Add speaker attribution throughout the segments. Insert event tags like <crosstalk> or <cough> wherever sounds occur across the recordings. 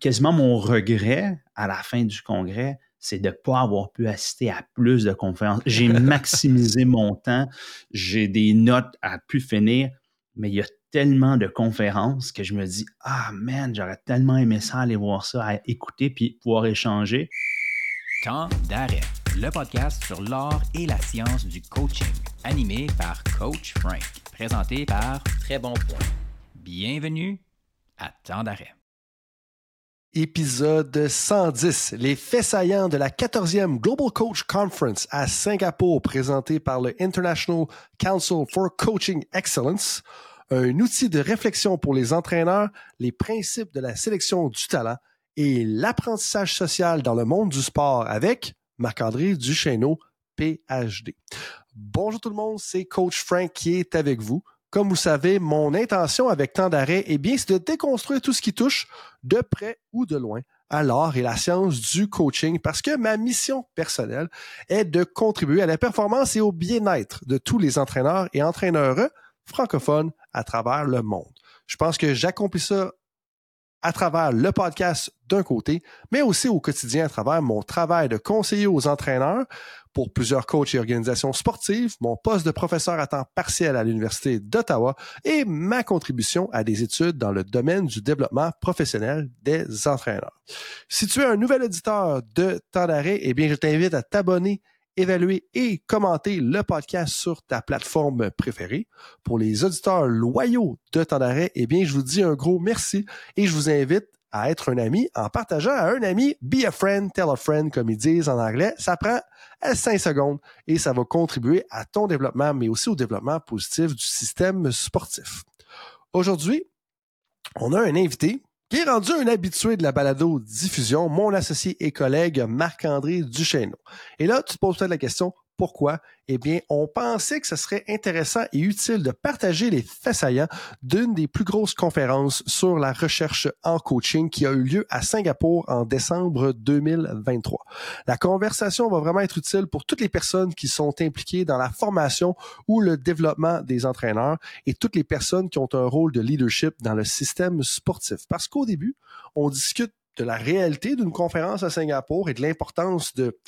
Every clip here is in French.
Speaker 1: quasiment mon regret à la fin du congrès, c'est de ne pas avoir pu assister à plus de conférences. J'ai <laughs> maximisé mon temps, j'ai des notes à pu finir, mais il y a tellement de conférences que je me dis Ah man, j'aurais tellement aimé ça aller voir ça, à écouter puis pouvoir échanger.
Speaker 2: Temps d'arrêt, le podcast sur l'art et la science du coaching, animé par Coach Frank, présenté par Très Bon Point. Bienvenue à Temps d'arrêt
Speaker 3: épisode 110, les faits saillants de la 14e Global Coach Conference à Singapour, présenté par le International Council for Coaching Excellence, un outil de réflexion pour les entraîneurs, les principes de la sélection du talent et l'apprentissage social dans le monde du sport avec Marc-André Duchesneau, PhD. Bonjour tout le monde, c'est Coach Frank qui est avec vous. Comme vous savez, mon intention avec tant d'arrêt, eh bien, c'est de déconstruire tout ce qui touche de près ou de loin à l'art et la science du coaching parce que ma mission personnelle est de contribuer à la performance et au bien-être de tous les entraîneurs et entraîneurs francophones à travers le monde. Je pense que j'accomplis ça à travers le podcast d'un côté, mais aussi au quotidien à travers mon travail de conseiller aux entraîneurs pour plusieurs coachs et organisations sportives, mon poste de professeur à temps partiel à l'Université d'Ottawa et ma contribution à des études dans le domaine du développement professionnel des entraîneurs. Si tu es un nouvel auditeur de Temps d'arrêt, eh bien, je t'invite à t'abonner évaluer et commenter le podcast sur ta plateforme préférée. Pour les auditeurs loyaux de Temps d'arrêt, eh bien, je vous dis un gros merci et je vous invite à être un ami en partageant à un ami, be a friend, tell a friend, comme ils disent en anglais. Ça prend 5 secondes et ça va contribuer à ton développement, mais aussi au développement positif du système sportif. Aujourd'hui, on a un invité qui est rendu un habitué de la balado-diffusion, mon associé et collègue Marc-André Duchesneau. Et là, tu te poses peut-être la question, pourquoi? Eh bien, on pensait que ce serait intéressant et utile de partager les faits saillants d'une des plus grosses conférences sur la recherche en coaching qui a eu lieu à Singapour en décembre 2023. La conversation va vraiment être utile pour toutes les personnes qui sont impliquées dans la formation ou le développement des entraîneurs et toutes les personnes qui ont un rôle de leadership dans le système sportif. Parce qu'au début, on discute de la réalité d'une conférence à Singapour et de l'importance de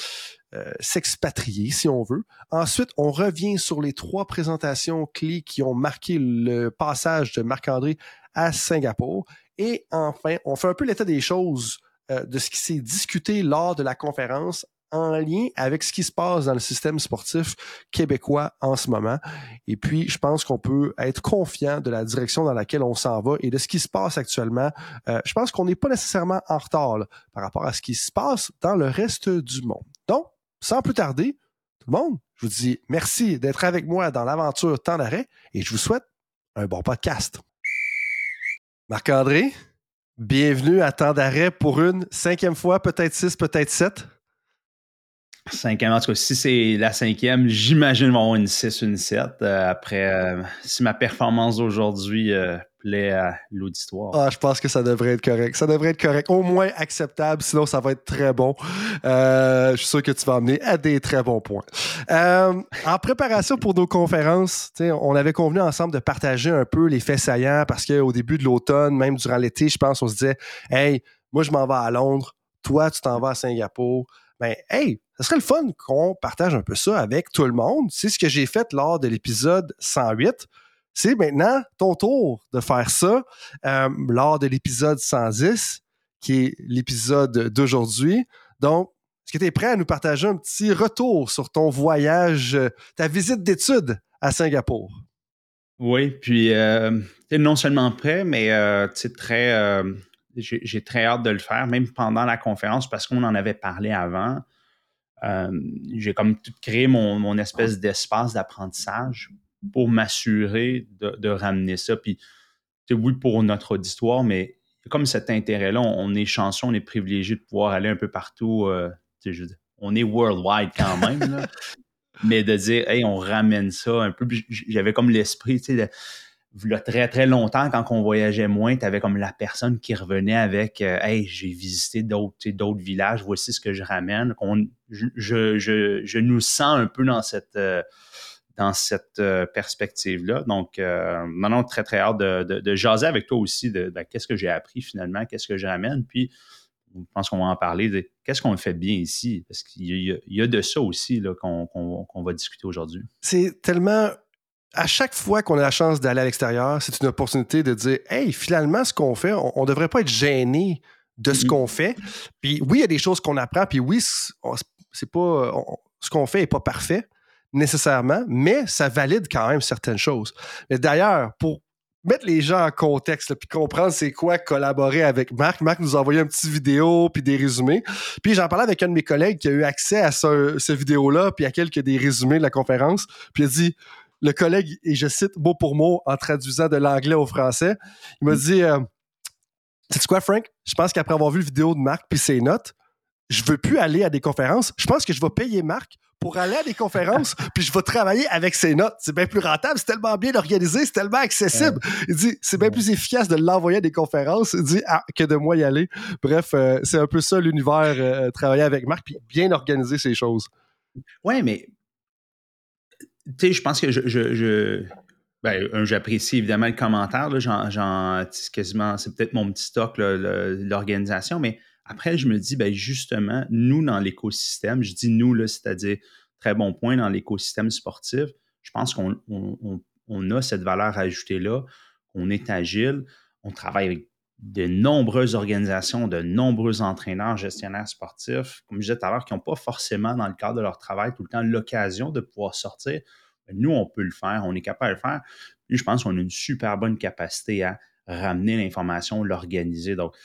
Speaker 3: euh, s'expatrier, si on veut. Ensuite, on revient sur les trois présentations clés qui ont marqué le passage de Marc-André à Singapour. Et enfin, on fait un peu l'état des choses euh, de ce qui s'est discuté lors de la conférence en lien avec ce qui se passe dans le système sportif québécois en ce moment. Et puis, je pense qu'on peut être confiant de la direction dans laquelle on s'en va et de ce qui se passe actuellement. Euh, je pense qu'on n'est pas nécessairement en retard par rapport à ce qui se passe dans le reste du monde. Donc, sans plus tarder, tout le monde, je vous dis merci d'être avec moi dans l'aventure Temps d'arrêt et je vous souhaite un bon podcast. Marc-André, bienvenue à Temps d'arrêt pour une cinquième fois, peut-être six, peut-être sept.
Speaker 1: Cinquième, en tout cas, si c'est la cinquième, j'imagine avoir une 6, une 7. Euh, après, euh, si ma performance d'aujourd'hui euh, plaît à l'auditoire.
Speaker 3: Ah, je pense que ça devrait être correct. Ça devrait être correct, au moins acceptable, sinon ça va être très bon. je suis sûr que tu vas amener à des très bons points. en préparation pour nos conférences, on avait convenu ensemble de partager un peu les faits saillants parce qu'au début de l'automne, même durant l'été, je pense, on se disait Hey, moi je m'en vais à Londres, toi tu t'en vas à Singapour. Ben, hey, ce serait le fun qu'on partage un peu ça avec tout le monde. C'est ce que j'ai fait lors de l'épisode 108. C'est maintenant ton tour de faire ça euh, lors de l'épisode 110, qui est l'épisode d'aujourd'hui. Donc, est-ce que tu es prêt à nous partager un petit retour sur ton voyage, ta visite d'études à Singapour?
Speaker 1: Oui, puis euh, non seulement prêt, mais euh, très, euh, j'ai très hâte de le faire, même pendant la conférence, parce qu'on en avait parlé avant. Euh, j'ai comme tout créé mon, espèce d'espace d'apprentissage pour m'assurer de, ramener ça. Puis, oui, pour notre auditoire, mais comme cet intérêt-là, on, est chanceux, on est privilégié de pouvoir aller un peu partout. Euh, on est worldwide quand même, <laughs> mais de dire, hey, on ramène ça un peu. J'avais comme l'esprit, tu sais, très, très longtemps, quand on voyageait moins, tu avais comme la personne qui revenait avec euh, Hey, j'ai visité d'autres, d'autres villages, voici ce que je ramène. je, je, je, nous sens un peu dans cette, euh, dans cette euh, perspective-là. Donc, maintenant, très, très hâte de, jaser avec toi aussi de, ben, qu'est-ce que j'ai appris finalement, qu'est-ce que je ramène, puis je pense qu'on va en parler de qu'est-ce qu'on fait bien ici, parce qu'il y, a de ça aussi qu'on va discuter aujourd'hui.
Speaker 3: C'est tellement à chaque fois qu'on a la chance d'aller à l'extérieur, c'est une opportunité de dire Hey, finalement, ce qu'on fait, on ne devrait pas être gêné de ce mm-hmm. qu'on fait. Puis oui, il y a des choses qu'on apprend, puis oui, c'est pas ce qu'on fait n'est pas parfait nécessairement, mais ça valide quand même certaines choses. Mais d'ailleurs, pour mettre les gens en contexte, puis comprendre c'est quoi collaborer avec Marc. Marc nous a envoyé une petite vidéo, puis des résumés. Puis j'en parlais avec un de mes collègues qui a eu accès à ce, cette vidéo-là, puis à quelques des résumés de la conférence. Puis il a dit, le collègue, et je cite mot pour mot en traduisant de l'anglais au français, il m'a mm. dit, euh, sais quoi, Frank? Je pense qu'après avoir vu la vidéo de Marc puis ses notes, je veux plus aller à des conférences. Je pense que je vais payer Marc pour aller à des conférences, <laughs> puis je vais travailler avec ses notes. C'est bien plus rentable, c'est tellement bien organisé, c'est tellement accessible. Il dit, c'est bien plus efficace de l'envoyer à des conférences il dit, ah, que de moi y aller. Bref, euh, c'est un peu ça l'univers, euh, travailler avec Marc, puis bien organiser ces choses.
Speaker 1: Oui, mais tu sais, je pense que je, ben, j'apprécie évidemment le commentaire. Là, quasiment, c'est peut-être mon petit stock, l'organisation, mais après, je me dis, ben, justement, nous, dans l'écosystème, je dis nous, c'est-à-dire très bon point dans l'écosystème sportif, je pense qu'on a cette valeur ajoutée-là, qu'on est agile, on travaille avec de nombreuses organisations, de nombreux entraîneurs, gestionnaires sportifs, comme je disais tout à l'heure, qui n'ont pas forcément, dans le cadre de leur travail, tout le temps l'occasion de pouvoir sortir. nous, on peut le faire, on est capable de le faire. Puis je pense qu'on a une super bonne capacité à ramener l'information, l'organiser. Donc,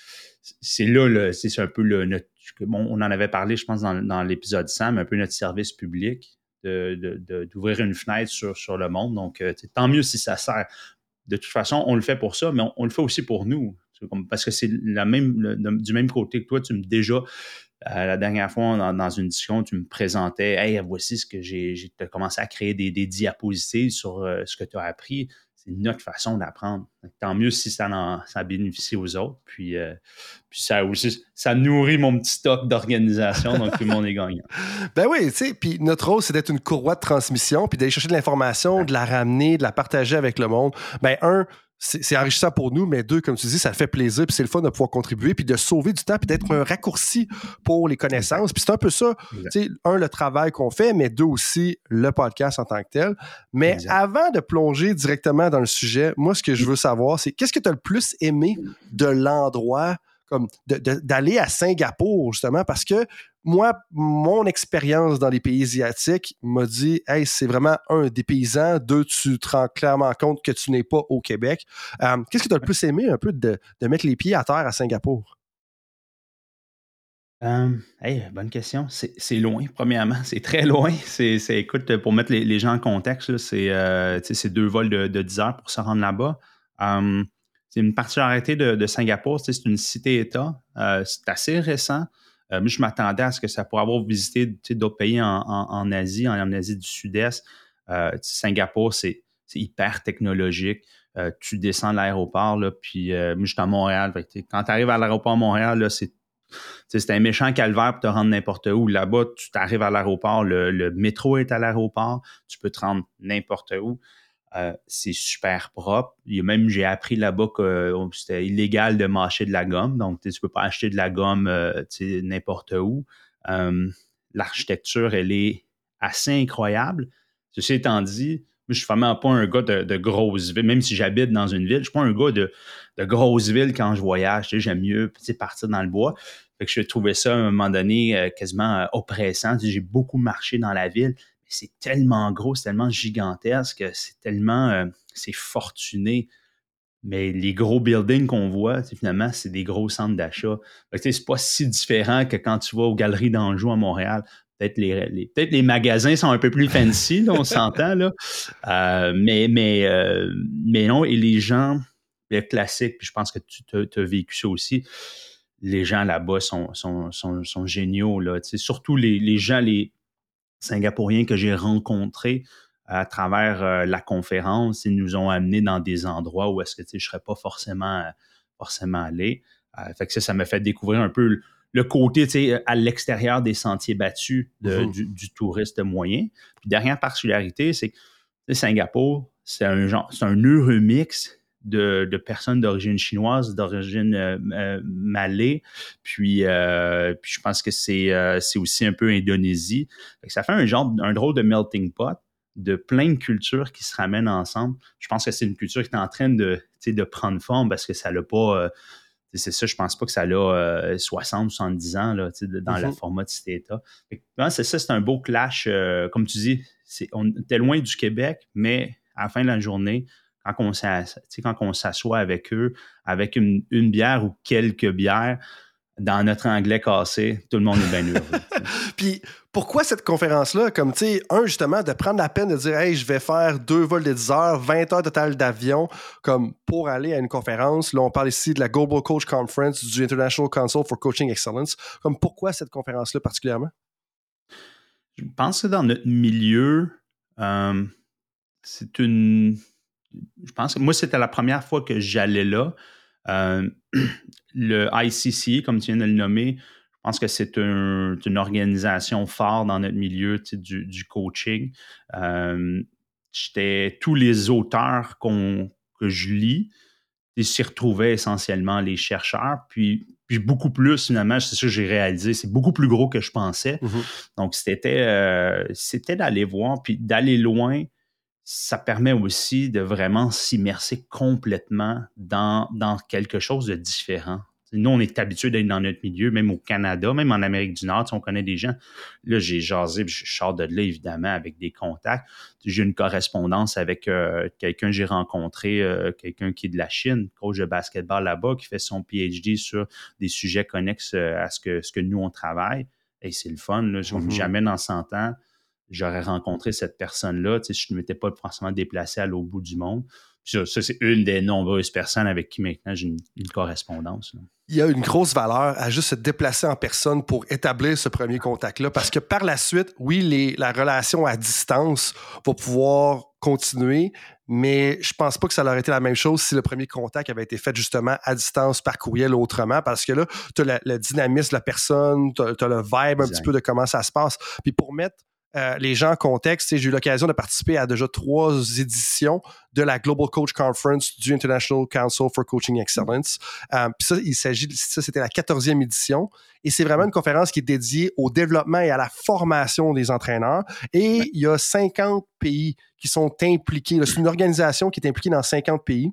Speaker 1: c'est là, c'est un peu le, notre, bon, on en avait parlé, je pense, dans, l'épisode 100, mais un peu notre service public, d'ouvrir une fenêtre sur, sur le monde. Donc, euh, tant mieux si ça sert. De toute façon, on le fait pour ça, mais on, le fait aussi pour nous. Parce que c'est la même, du même côté que toi, tu me déjà, euh, la dernière fois, dans, une discussion, tu me présentais, hey, voici ce que j'ai, j'ai commencé à créer des, diapositives sur euh, ce que tu as appris notre façon d'apprendre. Tant mieux si ça, ça bénéficie aux autres. Puis, euh, puis ça aussi, ça nourrit mon petit stock d'organisation, donc tout le monde est gagnant. <laughs>
Speaker 3: Ben oui, tu sais, puis notre rôle, c'est d'être une courroie de transmission, puis d'aller chercher de l'information, de la ramener, de la partager avec le monde. Ben un, c'est enrichissant pour nous, mais deux, comme tu dis, ça fait plaisir, puis c'est le fun de pouvoir contribuer, puis de sauver du temps, puis d'être un raccourci pour les connaissances. Puis c'est un peu ça, tu sais, un, le travail qu'on fait, mais deux aussi, le podcast en tant que tel. Mais avant de plonger directement dans le sujet, moi, ce que je veux savoir, c'est qu'est-ce que tu as le plus aimé de l'endroit comme d'aller à Singapour, justement, parce que moi, mon expérience dans les pays asiatiques m'a dit Hey, c'est vraiment un des paysans, deux, tu te rends clairement compte que tu n'es pas au Québec. Euh, qu'est-ce que tu as le plus aimé un peu de, mettre les pieds à terre à Singapour?
Speaker 1: Euh, bonne question. C'est loin, premièrement. C'est très loin. C'est, écoute, pour mettre les, gens en contexte, euh, c'est deux vols de, de, 10 heures pour se rendre là-bas. C'est une particularité de, Singapour, c'est une cité-État. c'est assez récent. Euh, moi, je m'attendais à ce que ça pourrait avoir visité d'autres pays en, Asie, en, Asie du Sud-Est. Euh, Singapour, c'est hyper technologique. Euh, tu descends de l'aéroport, puis moi, je suis à Montréal. quand tu arrives à l'aéroport Montréal, c'est c'est un méchant calvaire pour te rendre n'importe où. Là-bas, tu t'arrives à l'aéroport, le, métro est à l'aéroport, tu peux te rendre n'importe où. Euh, c'est super propre. Il y a même, j'ai appris là-bas que oh, c'était illégal de mâcher de la gomme. Donc, tu ne peux pas acheter de la gomme euh, n'importe où. Euh, l'architecture, elle est assez incroyable. Ceci étant dit, je suis vraiment pas un gars de, grosse ville, même si j'habite dans une ville, je suis pas un gars de, de grosse ville quand je voyage. J'aime mieux partir dans le bois. Fait je trouvais ça à un moment donné quasiment oppressant. J'ai beaucoup marché dans la ville, c'est tellement gros, c'est tellement gigantesque, c'est tellement, euh, c'est fortuné. Mais les gros buildings qu'on voit, finalement, c'est des gros centres d'achat. C'est pas si différent que quand tu vas aux galeries d'Anjou à Montréal. Peut-être les, magasins sont un peu plus fancy, on s'entend. Euh, mais, mais, euh, mais non, et les gens, le classique, puis je pense que tu as, vécu ça aussi, les gens là-bas sont, sont, sont, géniaux. Surtout les, les gens, les, Singapouriens que j'ai rencontrés à travers euh, la conférence, ils nous ont amenés dans des endroits où est-ce que je ne serais pas forcément, forcément allé. Euh, fait que ça, ça m'a fait découvrir un peu le, côté à l'extérieur des sentiers battus mmh du, touriste moyen. Puis dernière particularité, c'est que Singapour, c'est un genre, c'est un heureux mix de, personnes d'origine chinoise, d'origine euh, euh, malais, puis, euh, puis je pense que c'est, aussi un peu Indonésie. ça fait un genre, un drôle de melting pot de plein de cultures qui se ramènent ensemble. Je pense que c'est une culture qui est en train de, de prendre forme parce que ça n'a pas c'est ça, je pense pas que ça a 60, 70 ans là, dans le mm-hmm. format de cet État. C'est ça, c'est un beau clash. comme tu dis, on était loin du Québec, mais à la fin de la journée, quand on s'assoit avec eux, avec une, bière ou quelques bières, dans notre anglais cassé, tout le monde est bien heureux. <laughs>
Speaker 3: Puis pourquoi cette conférence-là? Comme, tu sais, un, justement, de prendre la peine de dire, hey, je vais faire deux vols de 10 heures, 20 heures total d'avion, comme pour aller à une conférence. Là, on parle ici de la Global Coach Conference du International Council for Coaching Excellence. Comme, pourquoi cette conférence-là particulièrement?
Speaker 1: Je pense que dans notre milieu, euh, c'est une. Je pense que moi, c'était la première fois que j'allais là. Euh, <clears throat> le ICC, comme tu viens de le nommer, je pense que c'est une organisation forte dans notre milieu du, coaching. Euh, tous les auteurs que je lis, ils s'y retrouvaient essentiellement les chercheurs. Puis, puis beaucoup plus, finalement, c'est ça que j'ai réalisé, c'est beaucoup plus gros que je pensais. Mm-hmm. Donc, c'était, euh, c'était d'aller voir, puis d'aller loin ça permet aussi de vraiment s'immerser complètement dans, dans quelque chose de différent. Nous, on est habitué d'être dans notre milieu, même au Canada, même en Amérique du Nord, on connaît des gens. Là, j'ai jasé, je sors de là, évidemment, avec des contacts. J'ai une correspondance avec euh, quelqu'un que j'ai rencontré, euh, quelqu'un qui est de la Chine, coach de basketball là-bas, qui fait son PhD sur des sujets connexes euh, à ce que, ce que nous, on travaille. Et c'est le fun. Là. Mm-hmm. Jamais dans 100 ans, j'aurais rencontré cette personne-là. Tu sais, je ne m'étais pas forcément déplacé à l'autre bout du monde. Ça, c'est une des nombreuses personnes avec qui maintenant j'ai une, correspondance.
Speaker 3: Il y a une grosse valeur à juste se déplacer en personne pour établir ce premier contact-là, parce que par la suite, oui, les, la relation à distance va pouvoir continuer, mais je pense pas que ça aurait été la même chose si le premier contact avait été fait justement à distance par courriel ou autrement, parce que là, tu as le dynamisme de la personne, tu as, le vibe un petit peu de comment ça se passe. Puis pour mettre euh, les gens en contexte, j'ai eu l'occasion de participer à déjà trois éditions de la Global Coach Conference du International Council for Coaching Excellence. Euh, puis ça, il s'agit, ça c'était la quatorzième édition, et c'est vraiment une conférence qui est dédiée au développement et à la formation des entraîneurs. Et il y a 50 pays qui sont impliqués. C'est une organisation qui est impliquée dans 50 pays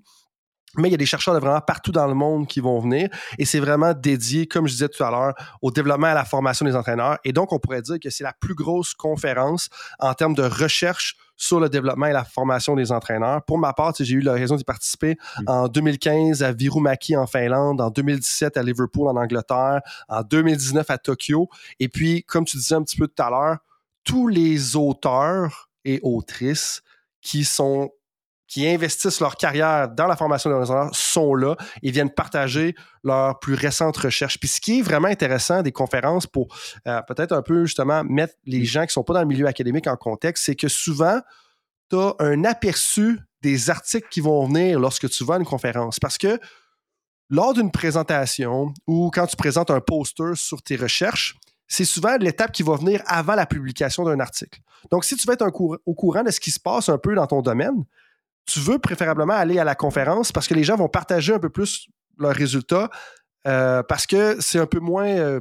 Speaker 3: mais il y a des chercheurs de vraiment partout dans le monde qui vont venir et c'est vraiment dédié, comme je disais tout à l'heure, au développement et à la formation des entraîneurs. Et donc, on pourrait dire que c'est la plus grosse conférence en termes de recherche sur le développement et la formation des entraîneurs. Pour ma part, j'ai eu l'occasion d'y participer mm. en 2015 à Virumaki en Finlande, en 2017 à Liverpool en Angleterre, en 2019 à Tokyo. Et puis, comme tu disais un petit peu tout à l'heure, tous les auteurs et autrices qui sont qui investissent leur carrière dans la formation des entraîneurs sont là et viennent partager leurs plus récentes recherches. Puis ce qui est vraiment intéressant des conférences pour euh, peut-être un peu justement mettre les gens qui sont pas dans le milieu académique en contexte, c'est que souvent, tu as un aperçu des articles qui vont venir lorsque tu vas à une conférence. Parce que lors d'une présentation ou quand tu présentes un poster sur tes recherches, c'est souvent l'étape qui va venir avant la publication d'un article. Donc, si tu veux être au courant de ce qui se passe un peu dans ton domaine, tu veux préférablement aller à la conférence parce que les gens vont partager un peu plus leurs résultats euh, parce que c'est un peu moins, euh,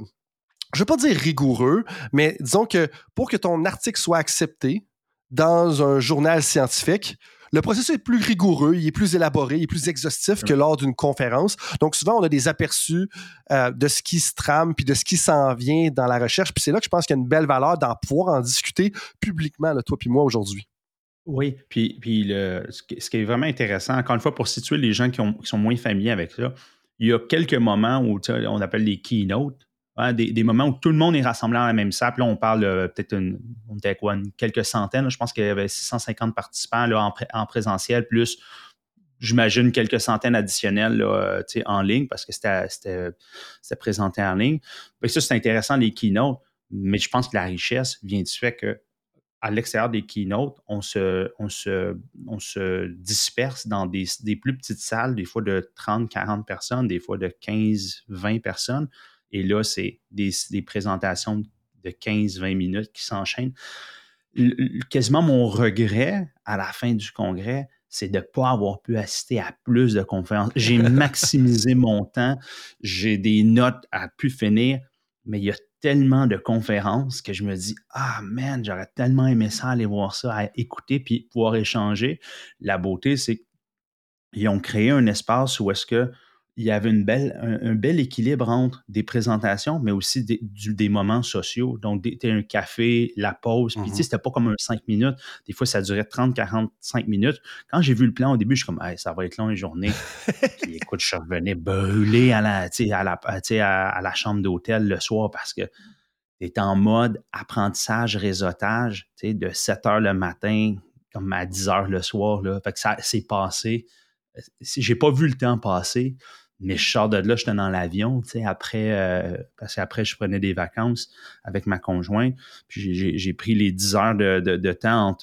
Speaker 3: je ne veux pas dire rigoureux, mais disons que pour que ton article soit accepté dans un journal scientifique, le processus est plus rigoureux, il est plus élaboré, il est plus exhaustif que lors d'une conférence. Donc souvent, on a des aperçus euh, de ce qui se trame puis de ce qui s'en vient dans la recherche. Puis c'est là que je pense qu'il y a une belle valeur d'en pouvoir en discuter publiquement, là, toi puis moi, aujourd'hui.
Speaker 1: Oui, puis, puis le, ce, qui, est vraiment intéressant, encore une fois, pour situer les gens qui, sont moins familiers avec ça, il y a quelques moments où on appelle les keynotes, hein, des, moments où tout le monde est rassemblé dans la même salle. Là, on parle peut-être une, on était quoi, quelques centaines. je pense qu'il y avait 650 participants là, en, en présentiel, plus j'imagine quelques centaines additionnelles là, en ligne parce que c'était présenté en ligne. ça, c'est intéressant, les keynotes, mais je pense que la richesse vient du fait que à l'extérieur des keynotes, on se, on se, on se disperse dans des, plus petites salles, des fois de 30, 40 personnes, des fois de 15, 20 personnes. Et là, c'est des, présentations de 15, 20 minutes qui s'enchaînent. quasiment mon regret à la fin du congrès, c'est de ne pas avoir pu assister à plus de conférences. J'ai <laughs> maximisé mon temps, j'ai des notes à pu finir, mais il y a tellement de conférences que je me dis Ah man, j'aurais tellement aimé ça, aller voir ça, à écouter puis pouvoir échanger. La beauté, c'est qu'ils ont créé un espace où est-ce que il y avait une belle, un, bel équilibre entre des présentations, mais aussi des, des moments sociaux. Donc, tu un café, la pause. Puis, tu sais, mm-hmm. c'était pas comme un 5 minutes. Des fois, ça durait 30, 45 minutes. Quand j'ai vu le plan au début, je suis comme, ça va être long une journée. <laughs> puis, écoute, je revenais brûlé à la, à la, à, la chambre d'hôtel le soir parce que tu en mode apprentissage, réseautage, tu sais, de 7 heures le matin, comme à 10 heures le soir. Là. Fait que ça s'est passé. J'ai pas vu le temps passer. Mais je sors de là, j'étais dans l'avion, tu sais, après, euh, parce qu'après, je prenais des vacances avec ma conjointe. Puis j'ai pris les 10 heures de, temps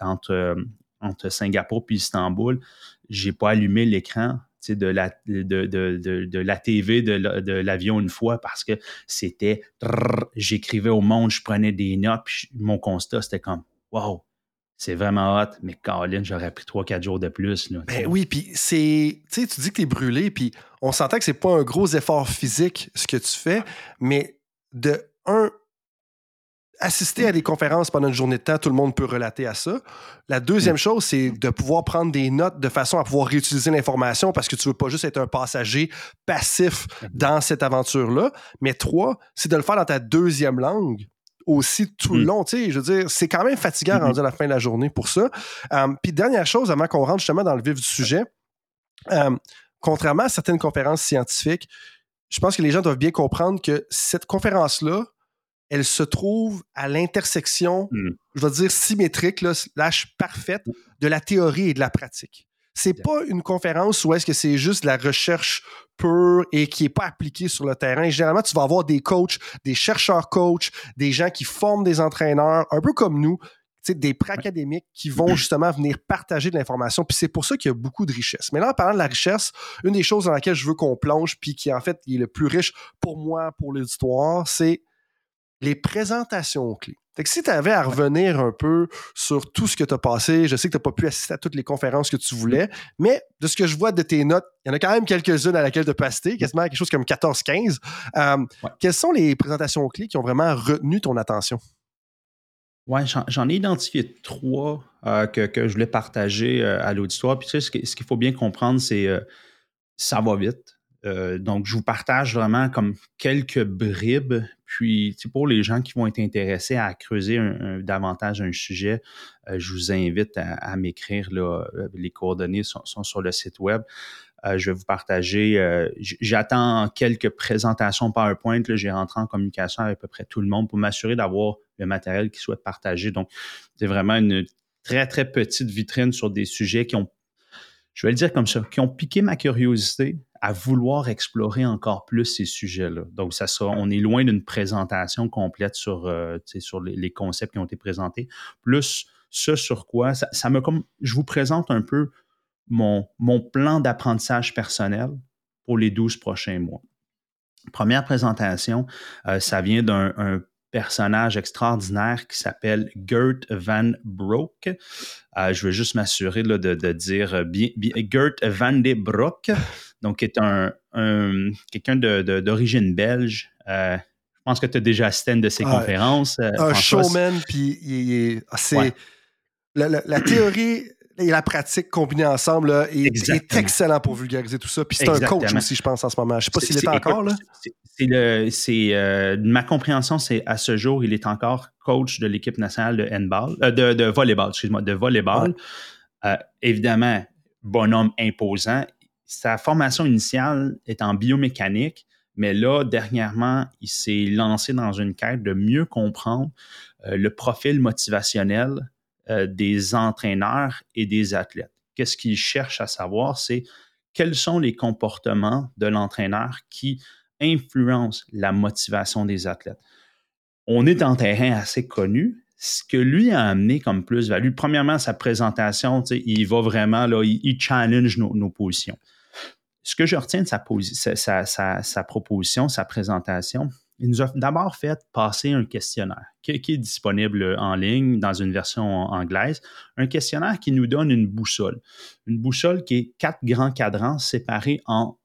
Speaker 1: entre, Singapour puis Istanbul. J'ai pas allumé l'écran de la, de, la TV de l'avion une fois parce que c'était j'écrivais au monde, je prenais des notes, puis mon constat, c'était comme Wow, c'est vraiment hot, mais Caroline, j'aurais pris 3-4 jours de plus.
Speaker 3: ben oui, puis c'est. Tu sais, tu dis que tu es brûlé, puis on s'entend que c'est pas un gros effort physique ce que tu fais, mais de un, assister à des conférences pendant une journée de temps, tout le monde peut relater à ça. La deuxième mm. chose, c'est de pouvoir prendre des notes de façon à pouvoir réutiliser l'information parce que tu veux pas juste être un passager passif dans cette aventure-là. Mais trois, c'est de le faire dans ta deuxième langue aussi tout le mm. long. Tu sais, je veux dire, c'est quand même fatigant mm-hmm. rendu à la fin de la journée pour ça. Euh, puis dernière chose, avant qu'on rentre justement dans le vif du sujet, euh, contrairement à certaines conférences scientifiques, je pense que les gens doivent bien comprendre que cette conférence-là, elle se trouve à l'intersection, mm. je vais dire symétrique, là, slash parfaite de la théorie et de la pratique. C'est pas une conférence où est-ce que c'est juste la recherche pure et qui est pas appliquée sur le terrain. généralement, tu vas avoir des coachs, des chercheurs coachs, des gens qui forment des entraîneurs, un peu comme nous, des pré-académiques qui vont justement venir partager de l'information. Puis c'est pour ça qu'il y a beaucoup de richesse. Mais là, en parlant de la richesse, une des choses dans laquelle je veux qu'on plonge, puis qui en fait est le plus riche pour moi, pour l'auditoire, c'est les présentations clés. Fait que si tu avais à revenir un peu sur tout ce que tu as passé, je sais que tu n'as pas pu assister à toutes les conférences que tu voulais, mais de ce que je vois de tes notes, il y en a quand même quelques-unes à laquelle tu as passé, quasiment quelque chose comme 14-15. Euh, quelles sont les présentations clés qui ont vraiment retenu ton attention?
Speaker 1: Oui, j'en ai identifié trois euh, que, je voulais partager euh, à l'auditoire. Puis tu sais, ce qu'il faut bien comprendre, c'est ça va vite. Euh, donc, je vous partage vraiment comme quelques bribes. Puis, pour les gens qui vont être intéressés à creuser davantage un sujet, euh, je vous invite à, m'écrire. Euh, les coordonnées sont, sur le site web. je vais vous partager. J'attends quelques présentations PowerPoint. J'ai rentré en communication avec à peu près tout le monde pour m'assurer d'avoir le matériel qui soit partagé. Donc, c'est vraiment une très, très petite vitrine sur des sujets qui ont, je vais le dire comme ça, qui ont piqué ma curiosité, à vouloir explorer encore plus ces sujets-là. Donc, ça sera, on est loin d'une présentation complète sur, euh, sur les, concepts qui ont été présentés. Plus ce sur quoi, ça, me comme, je vous présente un peu mon, mon plan d'apprentissage personnel pour les 12 prochains mois. Première présentation, euh, ça vient d'un personnage extraordinaire qui s'appelle Gert Van Broek. Euh, je veux juste m'assurer de, de, dire bien, Gert Van de Broek, <laughs> donc qui est un, quelqu'un d'origine belge. Euh, je pense que tu as déjà assisté à une de ses conférences.
Speaker 3: Euh, un showman, puis c'est la, théorie et la pratique combinée ensemble il est, excellent pour vulgariser tout ça. Puis c'est un coach aussi, je pense, en ce moment. Je ne sais pas s'il est, encore. là.
Speaker 1: C'est euh, ma compréhension, c'est à ce jour, il est encore coach de l'équipe nationale de handball, euh, de, de volleyball, excuse-moi, de volleyball. Euh, évidemment, bonhomme imposant. Sa formation initiale est en biomécanique, mais là, dernièrement, il s'est lancé dans une quête de mieux comprendre le profil motivationnel des entraîneurs et des athlètes. Qu'est-ce qu'il cherche à savoir, c'est quels sont les comportements de l'entraîneur qui influence la motivation des athlètes. On est en terrain assez connu. Ce que lui a amené comme plus-value, premièrement, sa présentation, il va vraiment, là, il, challenge nos, positions. Ce que je retiens de sa, sa, sa, proposition, sa présentation, il nous a d'abord fait passer un questionnaire qui, est disponible en ligne dans une version anglaise, un questionnaire qui nous donne une boussole. Une boussole qui est quatre grands cadrans séparés en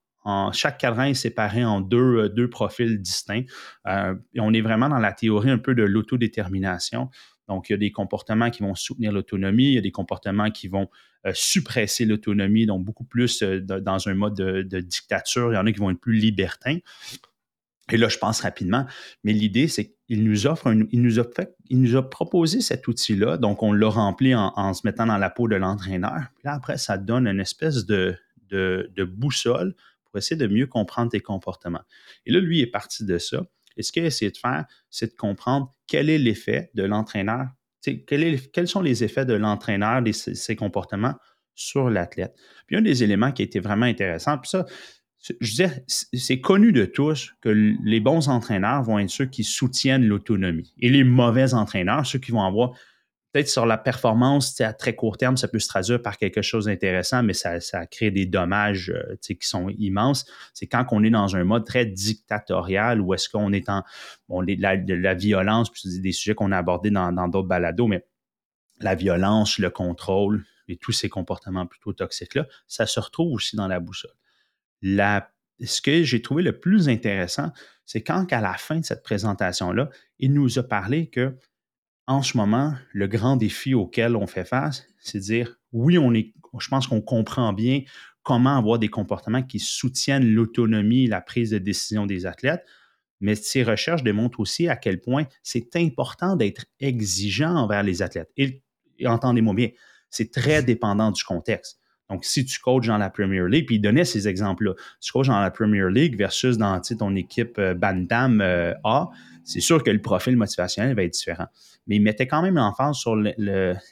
Speaker 1: chaque cadran est séparé en deux, euh, deux profils distincts. Euh, et on est vraiment dans la théorie un peu de l'autodétermination. Donc, il y a des comportements qui vont soutenir l'autonomie, il y a des comportements qui vont euh, suppresser l'autonomie, donc beaucoup plus dans un mode de, de, dictature. Il y en a qui vont être plus libertins. Et là, je pense rapidement, mais l'idée, c'est qu'il nous offre, il, nous a fait, il nous a proposé cet outil-là, donc on l'a rempli en, se mettant dans la peau de l'entraîneur. Puis là, après, ça donne une espèce de, de, boussole essayer de mieux comprendre tes comportements. Et là, lui est parti de ça. Et ce qu'il a essayé de faire, c'est de comprendre quel est l'effet de l'entraîneur, quel quels sont les effets de l'entraîneur, de ses comportements sur l'athlète. Puis un des éléments qui a été vraiment intéressant, puis ça, je disais, c'est connu de tous que les bons entraîneurs vont être ceux qui soutiennent l'autonomie. Et les mauvais entraîneurs, ceux qui vont avoir, peut-être sur la performance, à très court terme, ça peut se traduire par quelque chose d'intéressant, mais ça, crée des dommages euh, qui sont immenses. C'est quand on est dans un mode très dictatorial ou est-ce qu'on est en on est de la, violence, puis des sujets qu'on a abordés dans d'autres balados, mais la violence, le contrôle et tous ces comportements plutôt toxiques-là, ça se retrouve aussi dans la boussole ce que j'ai trouvé le plus intéressant, c'est quand, à la fin de cette présentation-là, il nous a parlé que, en ce moment, le grand défi auquel on fait face, c'est de dire oui, on est, je pense qu'on comprend bien comment avoir des comportements qui soutiennent l'autonomie et la prise de décision des athlètes, mais ces recherches démontrent aussi à quel point c'est important d'être exigeant envers les athlètes. et entendez-moi bien, c'est très dépendant du contexte. Donc, si tu coaches dans la Premier League, puis il donnait ces exemples-là, tu coaches dans la Premier League versus dans ton équipe euh, Bantam euh, A, c'est sûr que le profil motivationnel va être différent. Mais il mettait quand même l'emphase sur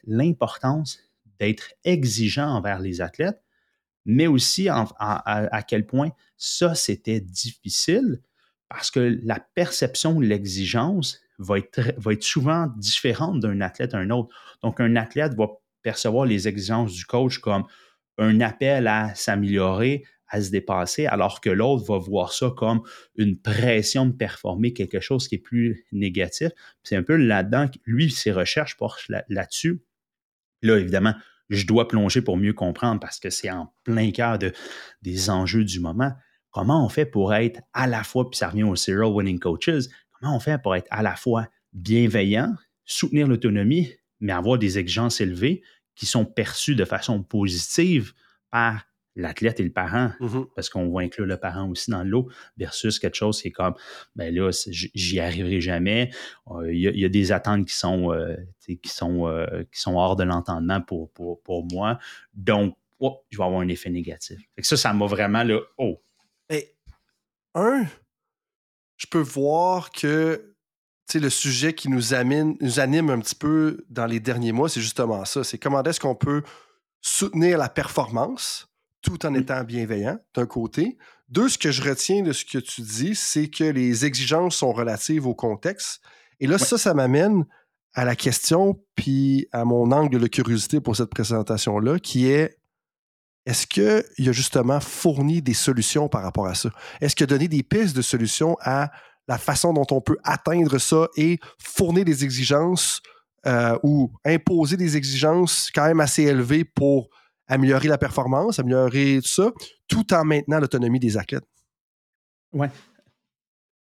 Speaker 1: l'importance d'être exigeant envers les athlètes, mais aussi à, quel point ça, c'était difficile parce que la perception de l'exigence va être, va être souvent différente d'un athlète à un autre. Donc, un athlète va percevoir les exigences du coach comme un appel à s'améliorer, à se dépasser, alors que l'autre va voir ça comme une pression de performer quelque chose qui est plus négatif. C'est un peu là-dedans, lui, ses recherches portent là-dessus. Là, évidemment, je dois plonger pour mieux comprendre parce que c'est en plein cœur de, des enjeux du moment. Comment on fait pour être à la fois, puis ça revient aux Serial Winning Coaches, comment on fait pour être à la fois bienveillant, soutenir l'autonomie, mais avoir des exigences élevées, qui sont perçus de façon positive par l'athlète et le parent, mm-hmm. parce qu'on va inclure le parent aussi dans l'eau, versus quelque chose qui est comme, ben là, j'y arriverai jamais. Euh, il y, a des attentes qui sont, euh, qui sont, euh, qui sont hors de l'entendement pour, pour, moi. Donc, oh, je vais avoir un effet négatif. ça, ça m'a vraiment, là, oh.
Speaker 3: Et un, je peux voir que le sujet qui nous, anime un petit peu dans les derniers mois, c'est justement ça. C'est comment est-ce qu'on peut soutenir la performance tout en étant bienveillant, d'un côté. Deux, ce que je retiens de ce que tu dis, c'est que les exigences sont relatives au contexte. Et là, ça, ça m'amène à la question, puis à mon angle de curiosité pour cette présentation-là, qui est est-ce qu'il a justement fourni des solutions par rapport à ça? Est-ce qu'il a donné des pistes de solutions à la façon dont on peut atteindre ça et fournir des exigences euh, ou imposer des exigences quand même assez élevées pour améliorer la performance, améliorer tout ça, tout en maintenant l'autonomie des athlètes.
Speaker 1: Ouais.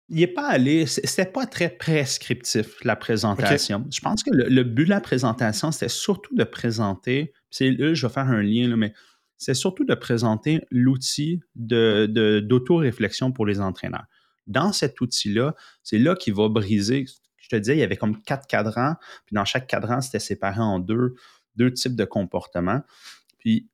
Speaker 1: Il n'est pas allé, c'était pas très prescriptif, la présentation. Je pense que le, but de la présentation, c'était surtout de présenter, c'est là, je vais faire un lien, là, mais c'est surtout de présenter l'outil d'auto-réflexion pour les entraîneurs dans cet outil-là, c'est là qu'il va briser. Je te disais, il y avait comme quatre cadrans, puis dans chaque cadran, c'était séparé en deux, deux types de comportements. Puis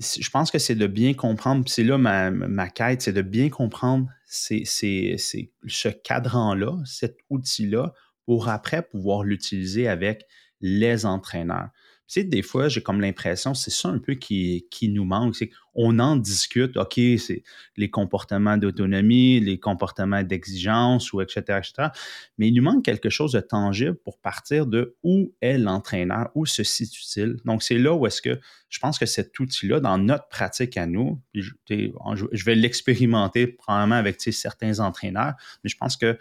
Speaker 1: je pense que c'est de bien comprendre, puis c'est là ma, quête, c'est de bien comprendre ce cadran-là, cet outil-là, pour après pouvoir l'utiliser avec les entraîneurs. Tu sais, des fois, j'ai comme l'impression, c'est ça un peu qui, nous manque, c'est qu'on en discute, OK, c'est les comportements d'autonomie, les comportements d'exigence, ou etc., etc., mais il nous manque quelque chose de tangible pour partir de où est l'entraîneur, où se situe-t-il? Donc, c'est là où est-ce que je pense que cet outil-là, dans notre pratique à nous, je, je vais l'expérimenter probablement avec certains entraîneurs, mais je pense que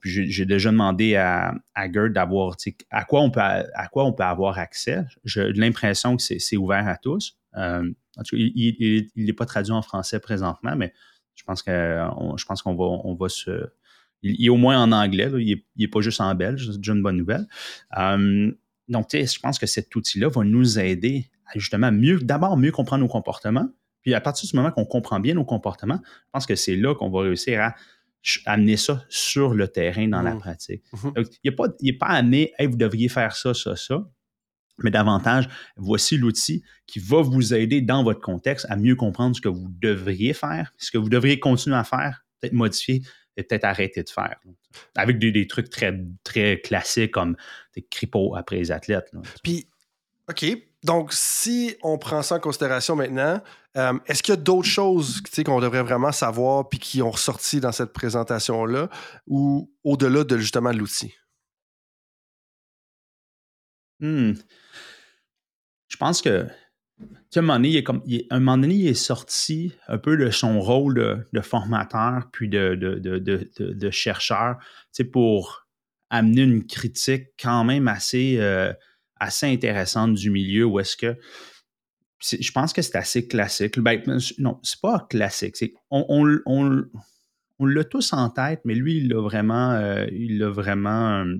Speaker 1: puis j'ai déjà demandé à, à Gerd d'avoir à quoi on peut à quoi on peut avoir accès. J'ai l'impression que c'est ouvert à tous. Euh, il n'est pas traduit en français présentement, mais je pense que je pense qu'on va on va se. Il, est au moins en anglais, il n'est pas juste en belge, c'est déjà une bonne nouvelle. Euh, donc, je pense que cet outil-là va nous aider à justement mieux, d'abord mieux comprendre nos comportements. Puis à partir du moment qu'on comprend bien nos comportements, je pense que c'est là qu'on va réussir à amener ça sur le terrain dans la mmh. pratique. Mmh. il n'est pas, amené, vous devriez faire ça, ça, ça, mais davantage, voici l'outil qui va vous aider dans votre contexte à mieux comprendre ce que vous devriez faire, ce que vous devriez continuer à faire, peut-être modifier et peut-être arrêter de faire. Avec des, trucs très, très classiques comme des cripos après les athlètes.
Speaker 3: Puis, OK, donc si on prend ça en considération maintenant, euh, est-ce qu'il y a d'autres choses qu'on devrait vraiment savoir puis qui ont ressorti dans cette présentation-là ou au-delà de justement l'outil?
Speaker 1: Hmm. Je pense que un moment, donné, il est un moment donné, il est sorti un peu de son rôle de, formateur puis de, de, de chercheur pour amener une critique quand même assez, euh, assez intéressante du milieu où est-ce que je pense que c'est assez classique. Ben, non, c'est pas classique. on, on, l'a tous en tête, mais lui, il l'a vraiment, euh, il l'a vraiment euh,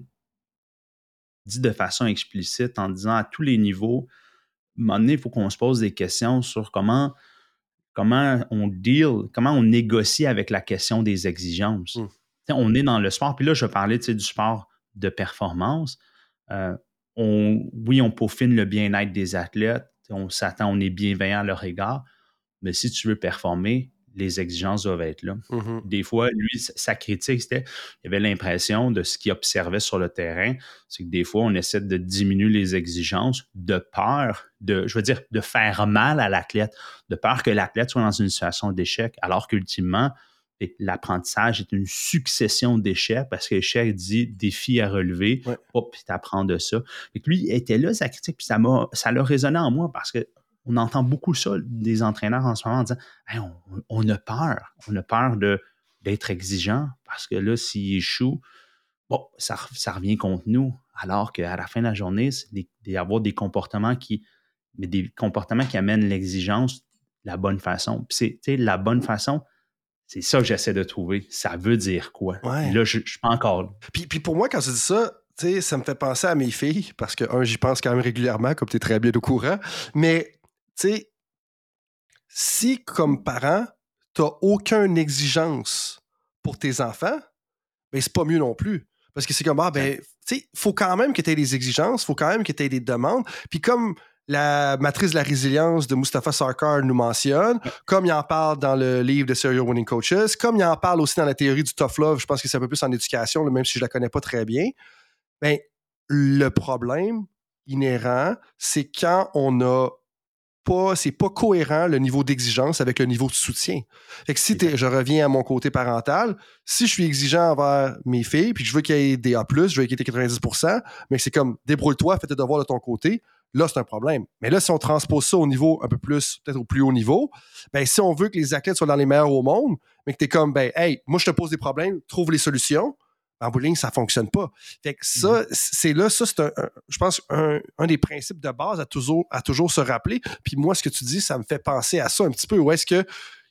Speaker 1: dit de façon explicite en disant à tous les niveaux, à un moment donné, il faut qu'on se pose des questions sur comment, comment on deal, comment on négocie avec la question des exigences. Mmh. On est dans le sport, puis là, je parlais du sport de performance. Euh, on, oui, on peaufine le bien-être des athlètes, on s'attend, on est bienveillant à leur égard, mais si tu veux performer, les exigences doivent être là. Mm-hmm. Des fois, lui, sa critique, c'était, il avait l'impression de ce qu'il observait sur le terrain, c'est que des fois, on essaie de diminuer les exigences de peur, de, je veux dire, de faire mal à l'athlète, de peur que l'athlète soit dans une situation d'échec, alors qu'ultimement, l'apprentissage est une succession d'échecs parce que l'échec dit défi à relever, puis tu apprends de ça. Et lui était là, sa critique, puis ça l'a résonné en moi parce que on entend beaucoup ça des entraîneurs en ce moment en disant on, a peur, on a peur de d'être exigeant parce que là, s'il échoue, bon, ça, ça revient contre nous. Alors qu'à la fin de la journée, c'est d'avoir des comportements qui, mais des comportements qui amènent l'exigence la bonne façon. Puis c'est la bonne façon, c'est ça que j'essaie de trouver. Ça veut dire quoi? Là, je, ne suis pas encore
Speaker 3: Puis, puis pour moi, quand tu dis ça, ça me fait penser à mes filles, parce que, un, j'y pense quand même régulièrement, comme tu es très bien au courant. Mais, tu sais, si, comme parent, tu n'as aucune exigence pour tes enfants, ben, c'est pas mieux non plus. Parce que c'est comme, ah, ben, tu sais, il faut quand même que tu aies des exigences, il faut quand même que tu aies des demandes. Puis comme la matrice de la résilience de Mustafa Sarkar nous mentionne, comme il en parle dans le livre de Serial Winning Coaches, comme il en parle aussi dans la théorie du tough love, je pense que c'est un peu plus en éducation, même si je la connais pas très bien. Ben, le problème inhérent, c'est quand on a pas, c'est pas cohérent le niveau d'exigence avec le niveau de soutien. Fait que si je reviens à mon côté parental, si je suis exigeant envers mes filles, puis je veux qu'il y ait des A+, je veux qu'il y ait 90%, mais c'est comme débrouille-toi, fais tes devoirs de ton côté, là, c'est un problème. Mais là, si on transpose ça au niveau un peu plus, peut-être au plus haut niveau, ben, si on veut que les athlètes soient dans les meilleurs au monde, mais que tu es comme, ben, hey, moi, je te pose des problèmes, trouve les solutions, en bowling, ça fonctionne pas. Fait que ça, mm-hmm. c'est là, ça, c'est un, je pense, un, des principes de base à toujours, à toujours se rappeler. Puis moi, ce que tu dis, ça me fait penser à ça un petit peu. Où est-ce que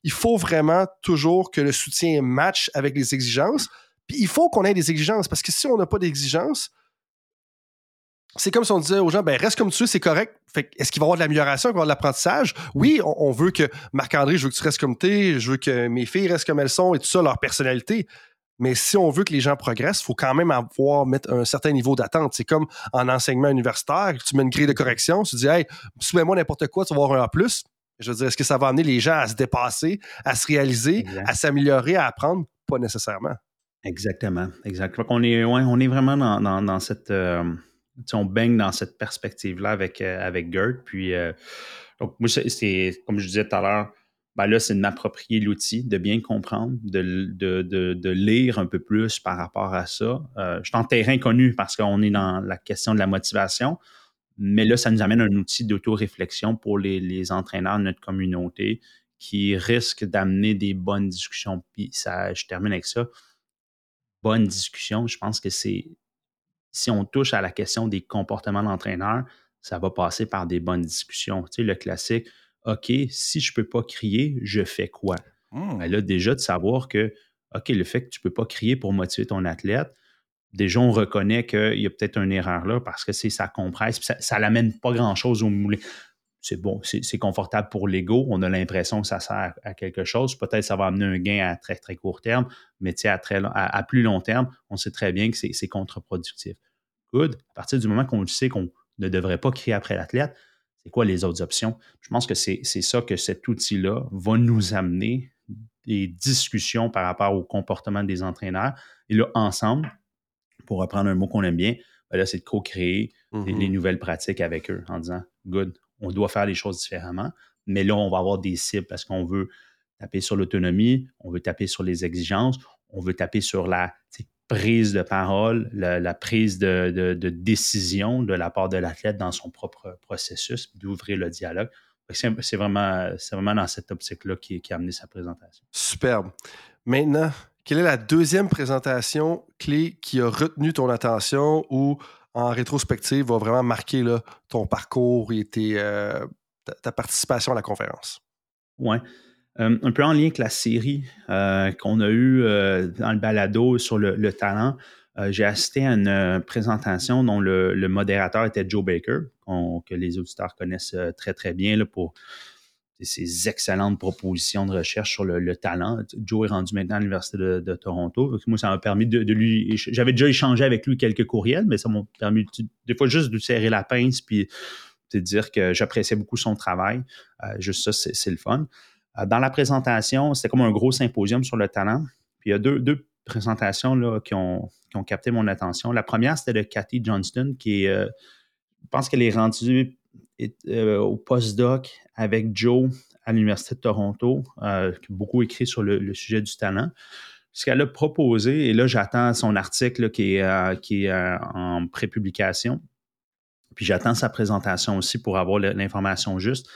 Speaker 3: il faut vraiment toujours que le soutien match avec les exigences? Puis il faut qu'on ait des exigences, parce que si on n'a pas d'exigences, c'est comme si on disait aux gens, ben reste comme tu es, c'est correct. Fait est-ce qu'il va y avoir de l'amélioration, qu'il va y avoir de l'apprentissage? Oui, on, veut que Marc-André, je veux que tu restes comme tu es, je veux que mes filles restent comme elles sont et tout ça, leur personnalité. Mais si on veut que les gens progressent, il faut quand même avoir mettre un certain niveau d'attente. C'est comme en enseignement universitaire, tu mets une grille de correction, tu dis Hey, soumets-moi n'importe quoi, tu vas avoir un A. Je veux dire, est-ce que ça va amener les gens à se dépasser, à se réaliser, à s'améliorer, à apprendre? Pas nécessairement.
Speaker 1: Exactement. Exactement. On est, on est vraiment dans, cette. Euh, on baigne dans cette perspective-là avec, avec Gert. Puis, donc, moi, comme je disais tout à l'heure, ben là, c'est de m'approprier l'outil, de bien comprendre, de, de, lire un peu plus par rapport à ça. je suis en terrain connu parce qu'on est dans la question de la motivation, mais là, ça nous amène un outil d'auto-réflexion pour les, les, entraîneurs de notre communauté qui risque d'amener des bonnes discussions. Puis ça, je termine avec ça. Bonne discussion, je pense que c'est si on touche à la question des comportements d'entraîneur, ça va passer par des bonnes discussions. Tu sais, le classique, OK, si je ne peux pas crier, je fais quoi? Mmh. Ben là, déjà, de savoir que, OK, le fait que tu ne peux pas crier pour motiver ton athlète, déjà, on reconnaît qu'il y a peut-être une erreur là parce que c'est ça compresse, ça, ça l'amène pas grand-chose au moulin c'est bon, c'est confortable pour l'ego. On a l'impression que ça sert à quelque chose. Peut-être que ça va amener un gain à très, très court terme, mais à, très, à, plus long terme, on sait très bien que c'est contre-productif. Good. À partir du moment qu'on le sait qu'on ne devrait pas crier après l'athlète, c'est quoi les autres options? Je pense que c'est ça que cet outil-là va nous amener des discussions par rapport au comportement des entraîneurs. Et là, ensemble, pour reprendre un mot qu'on aime bien, ben là, c'est de co-créer mm-hmm. les nouvelles pratiques avec eux en disant, good, on doit faire les choses différemment. Mais là, on va avoir des cibles parce qu'on veut taper sur l'autonomie, on veut taper sur les exigences, on veut taper sur la prise de parole, la, prise de, décision de la part de l'athlète dans son propre processus, d'ouvrir le dialogue. C'est vraiment, vraiment dans cette optique-là qui, qui a amené sa présentation.
Speaker 3: Superbe. Maintenant, quelle est la deuxième présentation clé qui a retenu ton attention ou en rétrospective, va vraiment marquer là, ton parcours et euh, ta, participation à la conférence?
Speaker 1: Oui. Euh, un peu en lien avec la série euh, qu'on a eue dans le balado sur le, talent, j'ai assisté à une présentation dont le, modérateur était Joe Baker, que les auditeurs connaissent très, très bien pour ses excellentes propositions de recherche sur le, talent. Joe est rendu maintenant à l'Université de, Toronto. Moi, ça m'a permis de, lui. J'avais déjà échangé avec lui quelques courriels, mais ça m'a permis des fois juste de serrer la pince puis de dire que j'appréciais beaucoup son travail. Euh, juste ça, c'est le fun. Euh, dans la présentation, c'était comme un gros symposium sur le talent. Puis il y a deux, deux présentations là, qui, ont, qui ont capté mon attention. La première, c'était de Cathy Johnston, qui euh, je pense qu'elle est rendue euh, au postdoc avec Joe à l'Université de Toronto, qui a beaucoup écrit sur le, sujet du talent. Ce qu'elle a proposé, et là j'attends son article qui est, qui est en prépublication, puis j'attends sa présentation aussi pour avoir l'information juste.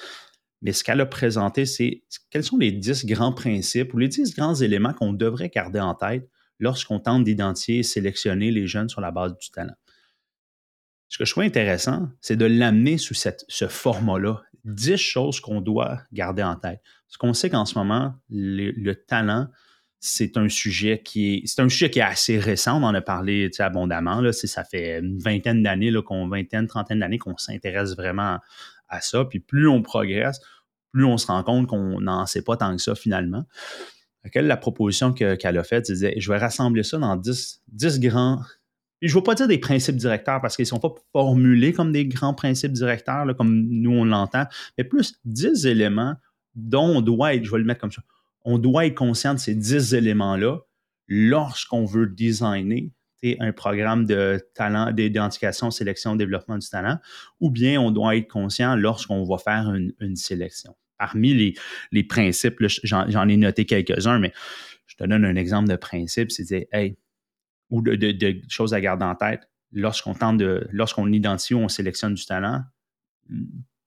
Speaker 1: Mais ce qu'elle a présenté, c'est quels sont les dix grands principes ou les dix grands éléments qu'on devrait garder en tête lorsqu'on tente d'identifier et sélectionner les jeunes sur la base du talent ce que je trouve intéressant, c'est de l'amener sous ce format-là. Dix choses qu'on doit garder en tête. Parce qu'on sait qu'en ce moment, le, talent, c'est un sujet qui est un sujet assez récent. On en a parlé abondamment. Ça fait une vingtaine d'années, qu'on, vingtaine, trentaine d'années qu'on s'intéresse vraiment à ça. Puis plus on progresse, plus on se rend compte qu'on n'en sait pas tant que ça finalement. la proposition qu'elle a faite, c'est je vais rassembler ça dans dix 10 grands je ne veux pas dire des principes directeurs parce qu'ils ne sont pas formulés comme des grands principes directeurs, comme nous on l'entend, mais plus 10 éléments dont on doit être, je vais le mettre comme ça, on doit être conscient de ces 10 éléments-là lorsqu'on veut designer un programme de talent, d'identification, sélection, développement du talent, ou bien on doit être conscient lorsqu'on va faire une, sélection. Parmi les, les principes, j'en ai noté quelques-uns, mais je te donne un exemple de principe, c'est dire, hey, ou de, choses à garder en tête. Lorsqu'on tente de, lorsqu'on identifie ou on sélectionne du talent,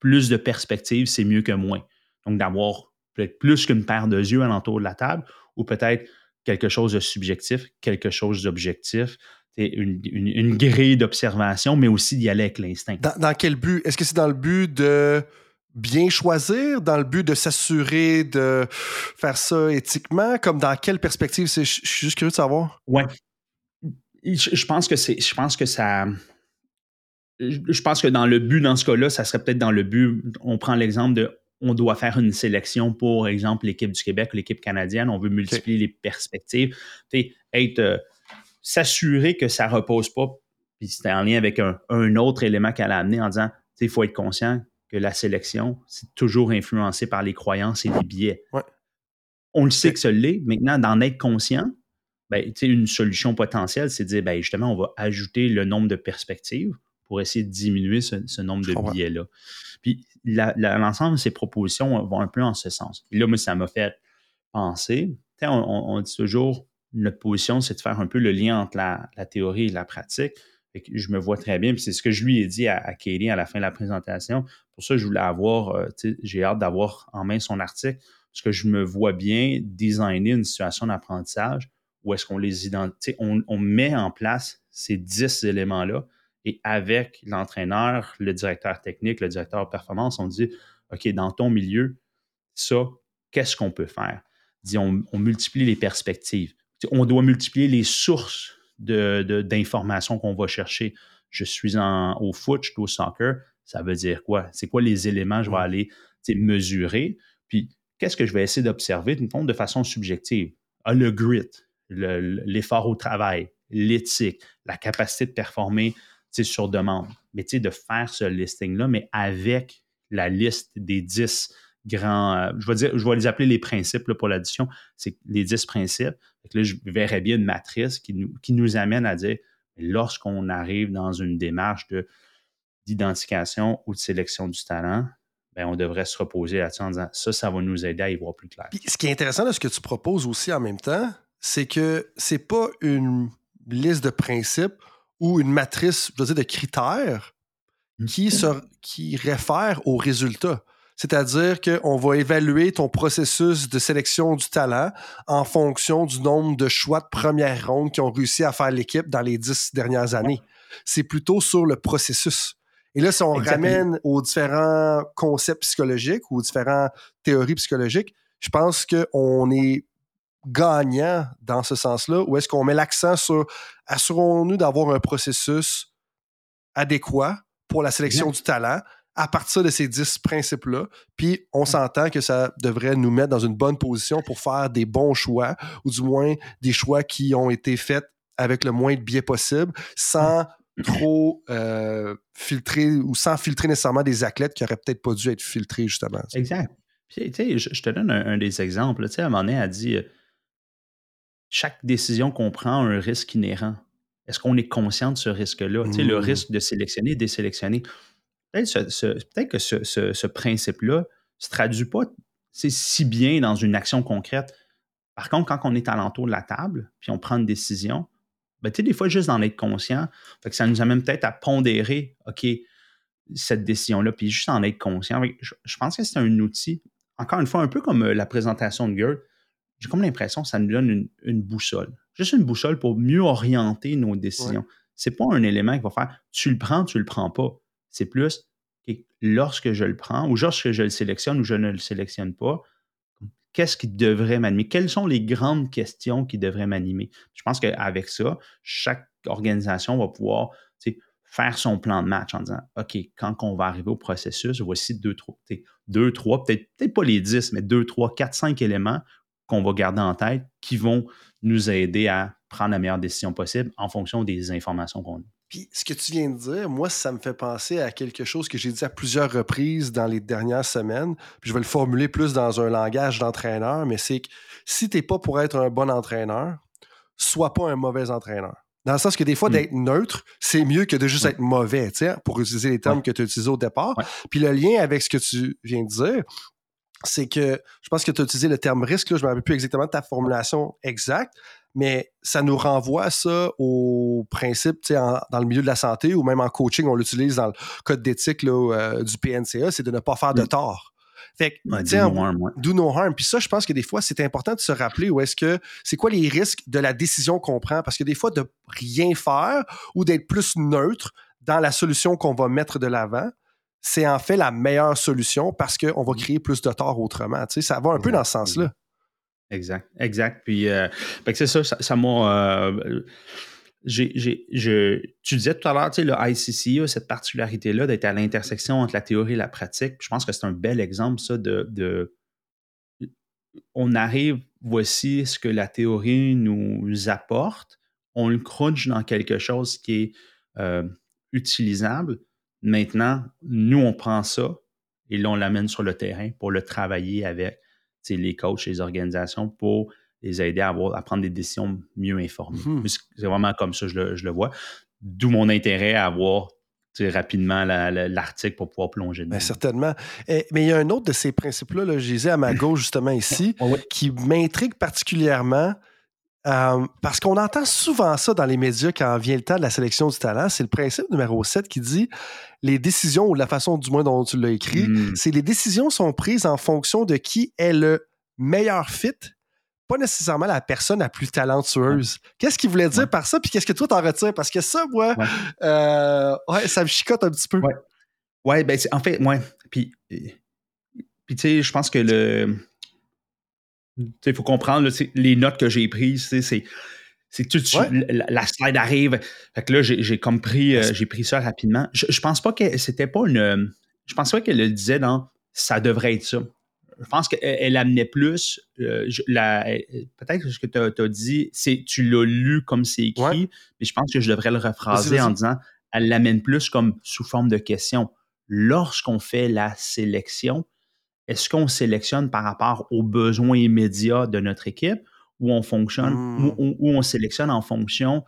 Speaker 1: plus de perspectives, c'est mieux que moins. Donc, d'avoir peut-être plus qu'une paire de yeux alentour de la table ou peut-être quelque chose de subjectif, quelque chose d'objectif, une, une, grille d'observation, mais aussi d'y aller avec l'instinct.
Speaker 3: Dans, quel but? Est-ce que c'est dans le but de bien choisir, dans le but de s'assurer de faire ça éthiquement? Comme dans quelle perspective? Je suis juste curieux de savoir.
Speaker 1: Oui, je, pense que c'est. Je pense que ça. Je pense que dans le but, dans ce cas-là, ça serait peut-être dans le but. On prend l'exemple de on doit faire une sélection pour exemple l'équipe du Québec ou l'équipe canadienne. On veut multiplier les perspectives. être euh, s'assurer que ça repose pas. Puis c'était en lien avec un, autre élément qu'elle a amené en disant il faut être conscient que la sélection, c'est toujours influencé par les croyances et les biais. On le sait que ce l'est. Maintenant, d'en être conscient, ben, une solution potentielle, c'est de dire, ben, justement, on va ajouter le nombre de perspectives pour essayer de diminuer ce, nombre de billets-là. Puis l'ensemble de ces propositions vont un peu en ce sens. Et là, moi, ça m'a fait penser. On, on, dit toujours, notre position, c'est de faire un peu le lien entre la, théorie et la pratique. je me vois très bien, puis c'est ce que je lui ai dit à, à, Katie à la fin de la présentation. Pour ça, je voulais avoir, euh, j'ai hâte d'avoir en main son article, parce que je me vois bien designer une situation d'apprentissage où est-ce qu'on les identifie, on, on met en place ces dix éléments-là, et avec l'entraîneur, le directeur technique, le directeur de performance, on dit, OK, dans ton milieu, ça, qu'est-ce qu'on peut faire? On, multiplie les perspectives. On doit multiplier les sources d'informations qu'on va chercher. Je suis en, au foot, je suis au soccer. Ça veut dire quoi? C'est quoi les éléments que je vais aller mesurer? Puis, qu'est-ce que je vais essayer d'observer de façon subjective? Ah, le grit, l'effort au travail, l'éthique, la capacité de performer sur demande. Mais de faire ce listing-là, mais avec la liste des 10 grands, euh, je, vais dire, les appeler les principes pour l'addition, c'est les 10 principes. là, je verrais bien une matrice qui nous, amène à dire, lorsqu'on arrive dans une démarche de, d'identification ou de sélection du talent, ben, on devrait se reposer là-dessus en disant ça, ça va nous aider à y voir plus clair.
Speaker 3: ce qui est intéressant de ce que tu proposes aussi en même temps, c'est que c'est pas une liste de principes ou une matrice je dire, de critères mmh. qui, qui réfère aux résultats. C'est-à-dire qu'on va évaluer ton processus de sélection du talent en fonction du nombre de choix de première ronde qui ont réussi à faire l'équipe dans les dix dernières années. C'est plutôt sur le processus. Et là, si on ramène aux différents concepts psychologiques ou aux différentes théories psychologiques, je pense qu'on est gagnant dans ce sens-là ou est-ce qu'on met l'accent sur assurons-nous d'avoir un processus adéquat pour la sélection du talent à partir de ces dix principes-là. Puis on s'entend que ça devrait nous mettre dans une bonne position pour faire des bons choix ou du moins des choix qui ont été faits avec le moins de biais possible sans trop euh, filtrer ou sans filtrer nécessairement des athlètes qui auraient peut-être pas dû être filtrés justement.
Speaker 1: Exact. Puis, je, te donne un, des exemples. Tu sais, à un moment donné, elle dit euh, chaque décision qu'on prend a un risque inhérent. Est-ce qu'on est conscient de ce risque-là? Tu le mmh. risque de sélectionner et désélectionner. Peut-être, que ce, principe-là se traduit pas si bien dans une action concrète. Par contre, quand on est à l'entour de la table, puis on prend une décision, ben, des fois, juste d'en être conscient, ça nous amène peut-être à pondérer, OK, cette décision-là, puis juste en être conscient. Je, je pense que c'est un outil, encore une fois, un peu comme euh, la présentation de Gert, j'ai comme l'impression que ça nous donne une, boussole. Juste une boussole pour mieux orienter nos décisions. Ce C'est pas un élément qui va faire tu le prends, tu le prends pas. C'est plus lorsque je le prends ou lorsque je le sélectionne ou je ne le sélectionne pas, qu'est-ce qui devrait m'animer? Quelles sont les grandes questions qui devraient m'animer? Je pense qu'avec ça, chaque organisation va pouvoir faire son plan de match en disant OK, quand on va arriver au processus, voici deux, trois, deux, trois peut-être peut pas les dix, mais deux, trois, quatre, cinq éléments qu'on va garder en tête qui vont nous aider à prendre la meilleure décision possible en fonction des informations qu'on a.
Speaker 3: Puis ce que tu viens de dire, moi, ça me fait penser à quelque chose que j'ai dit à plusieurs reprises dans les dernières semaines. Puis je vais le formuler plus dans un langage d'entraîneur, mais c'est que si tu n'es pas pour être un bon entraîneur, sois pas un mauvais entraîneur. Dans le sens que des fois, hmm. d'être neutre, c'est mieux que de juste être mauvais, pour utiliser les termes que tu as utilisés au départ. Puis le lien avec ce que tu viens de dire, c'est que je pense que tu as utilisé le terme risque, là, je ne me rappelle plus exactement de ta formulation exacte, mais ça nous renvoie ça au principe dans le milieu de la santé ou même en coaching, on l'utilise dans le code d'éthique euh, du PNCA, c'est de ne pas faire de tort. Fait que, do, no harm, do no harm. Puis ça, je pense que des fois, c'est important de se rappeler où est-ce que c'est quoi les risques de la décision qu'on prend? Parce que des fois, de rien faire ou d'être plus neutre dans la solution qu'on va mettre de l'avant, c'est en fait la meilleure solution parce qu'on va mm. créer plus de tort autrement. Tu sais, ça va un peu dans ce sens-là.
Speaker 1: Exact, exact. Puis, euh, c'est ça, ça m'a. Euh, tu disais tout à l'heure, tu sais, le ICC a cette particularité-là d'être à l'intersection entre la théorie et la pratique. je pense que c'est un bel exemple, ça, de, de, On arrive, voici ce que la théorie nous apporte. On le crunch dans quelque chose qui est euh, utilisable Maintenant, nous, on prend ça et là, on l'amène sur le terrain pour le travailler avec les coachs, les organisations pour les aider à, avoir, à prendre des décisions mieux informées. Hmm. C'est vraiment comme ça que je le, vois. D'où mon intérêt à avoir rapidement l'article pour pouvoir plonger
Speaker 3: dedans. certainement. Eh, mais il y a un autre de ces principes-là, là, je disais à ma gauche justement ici, <laughs> qui m'intrigue particulièrement. Euh, parce qu'on entend souvent ça dans les médias quand vient le temps de la sélection du talent. C'est le principe numéro 7 qui dit les décisions, ou la façon du moins dont tu l'as écrit, hmm. c'est les décisions sont prises en fonction de qui est le meilleur fit, pas nécessairement la personne la plus talentueuse. Qu'est-ce qu'il voulait dire par ça? Puis qu'est-ce que toi t'en retires? Parce que ça, moi, euh, ça me chicote un petit peu.
Speaker 1: Ouais, ouais ben en fait, ouais. Puis, puis tu sais, je pense que le il faut comprendre les notes que j'ai prises, c'est c'est tout de suite, la, slide arrive. Fait que là, j'ai comme pris, euh, j'ai pris ça rapidement. Je, je pense pas que c'était pas une. Je pense pas qu'elle le disait dans ça devrait être ça. Je pense qu'elle amenait plus. Euh, peut-être que ce que tu as, dit, c'est tu l'as lu comme c'est écrit, mais je pense que je devrais le rephraser en disant elle l'amène plus comme sous forme de question. Lorsqu'on fait la sélection, est-ce qu'on sélectionne par rapport aux besoins immédiats de notre équipe ou on fonctionne ou, hmm. on sélectionne en fonction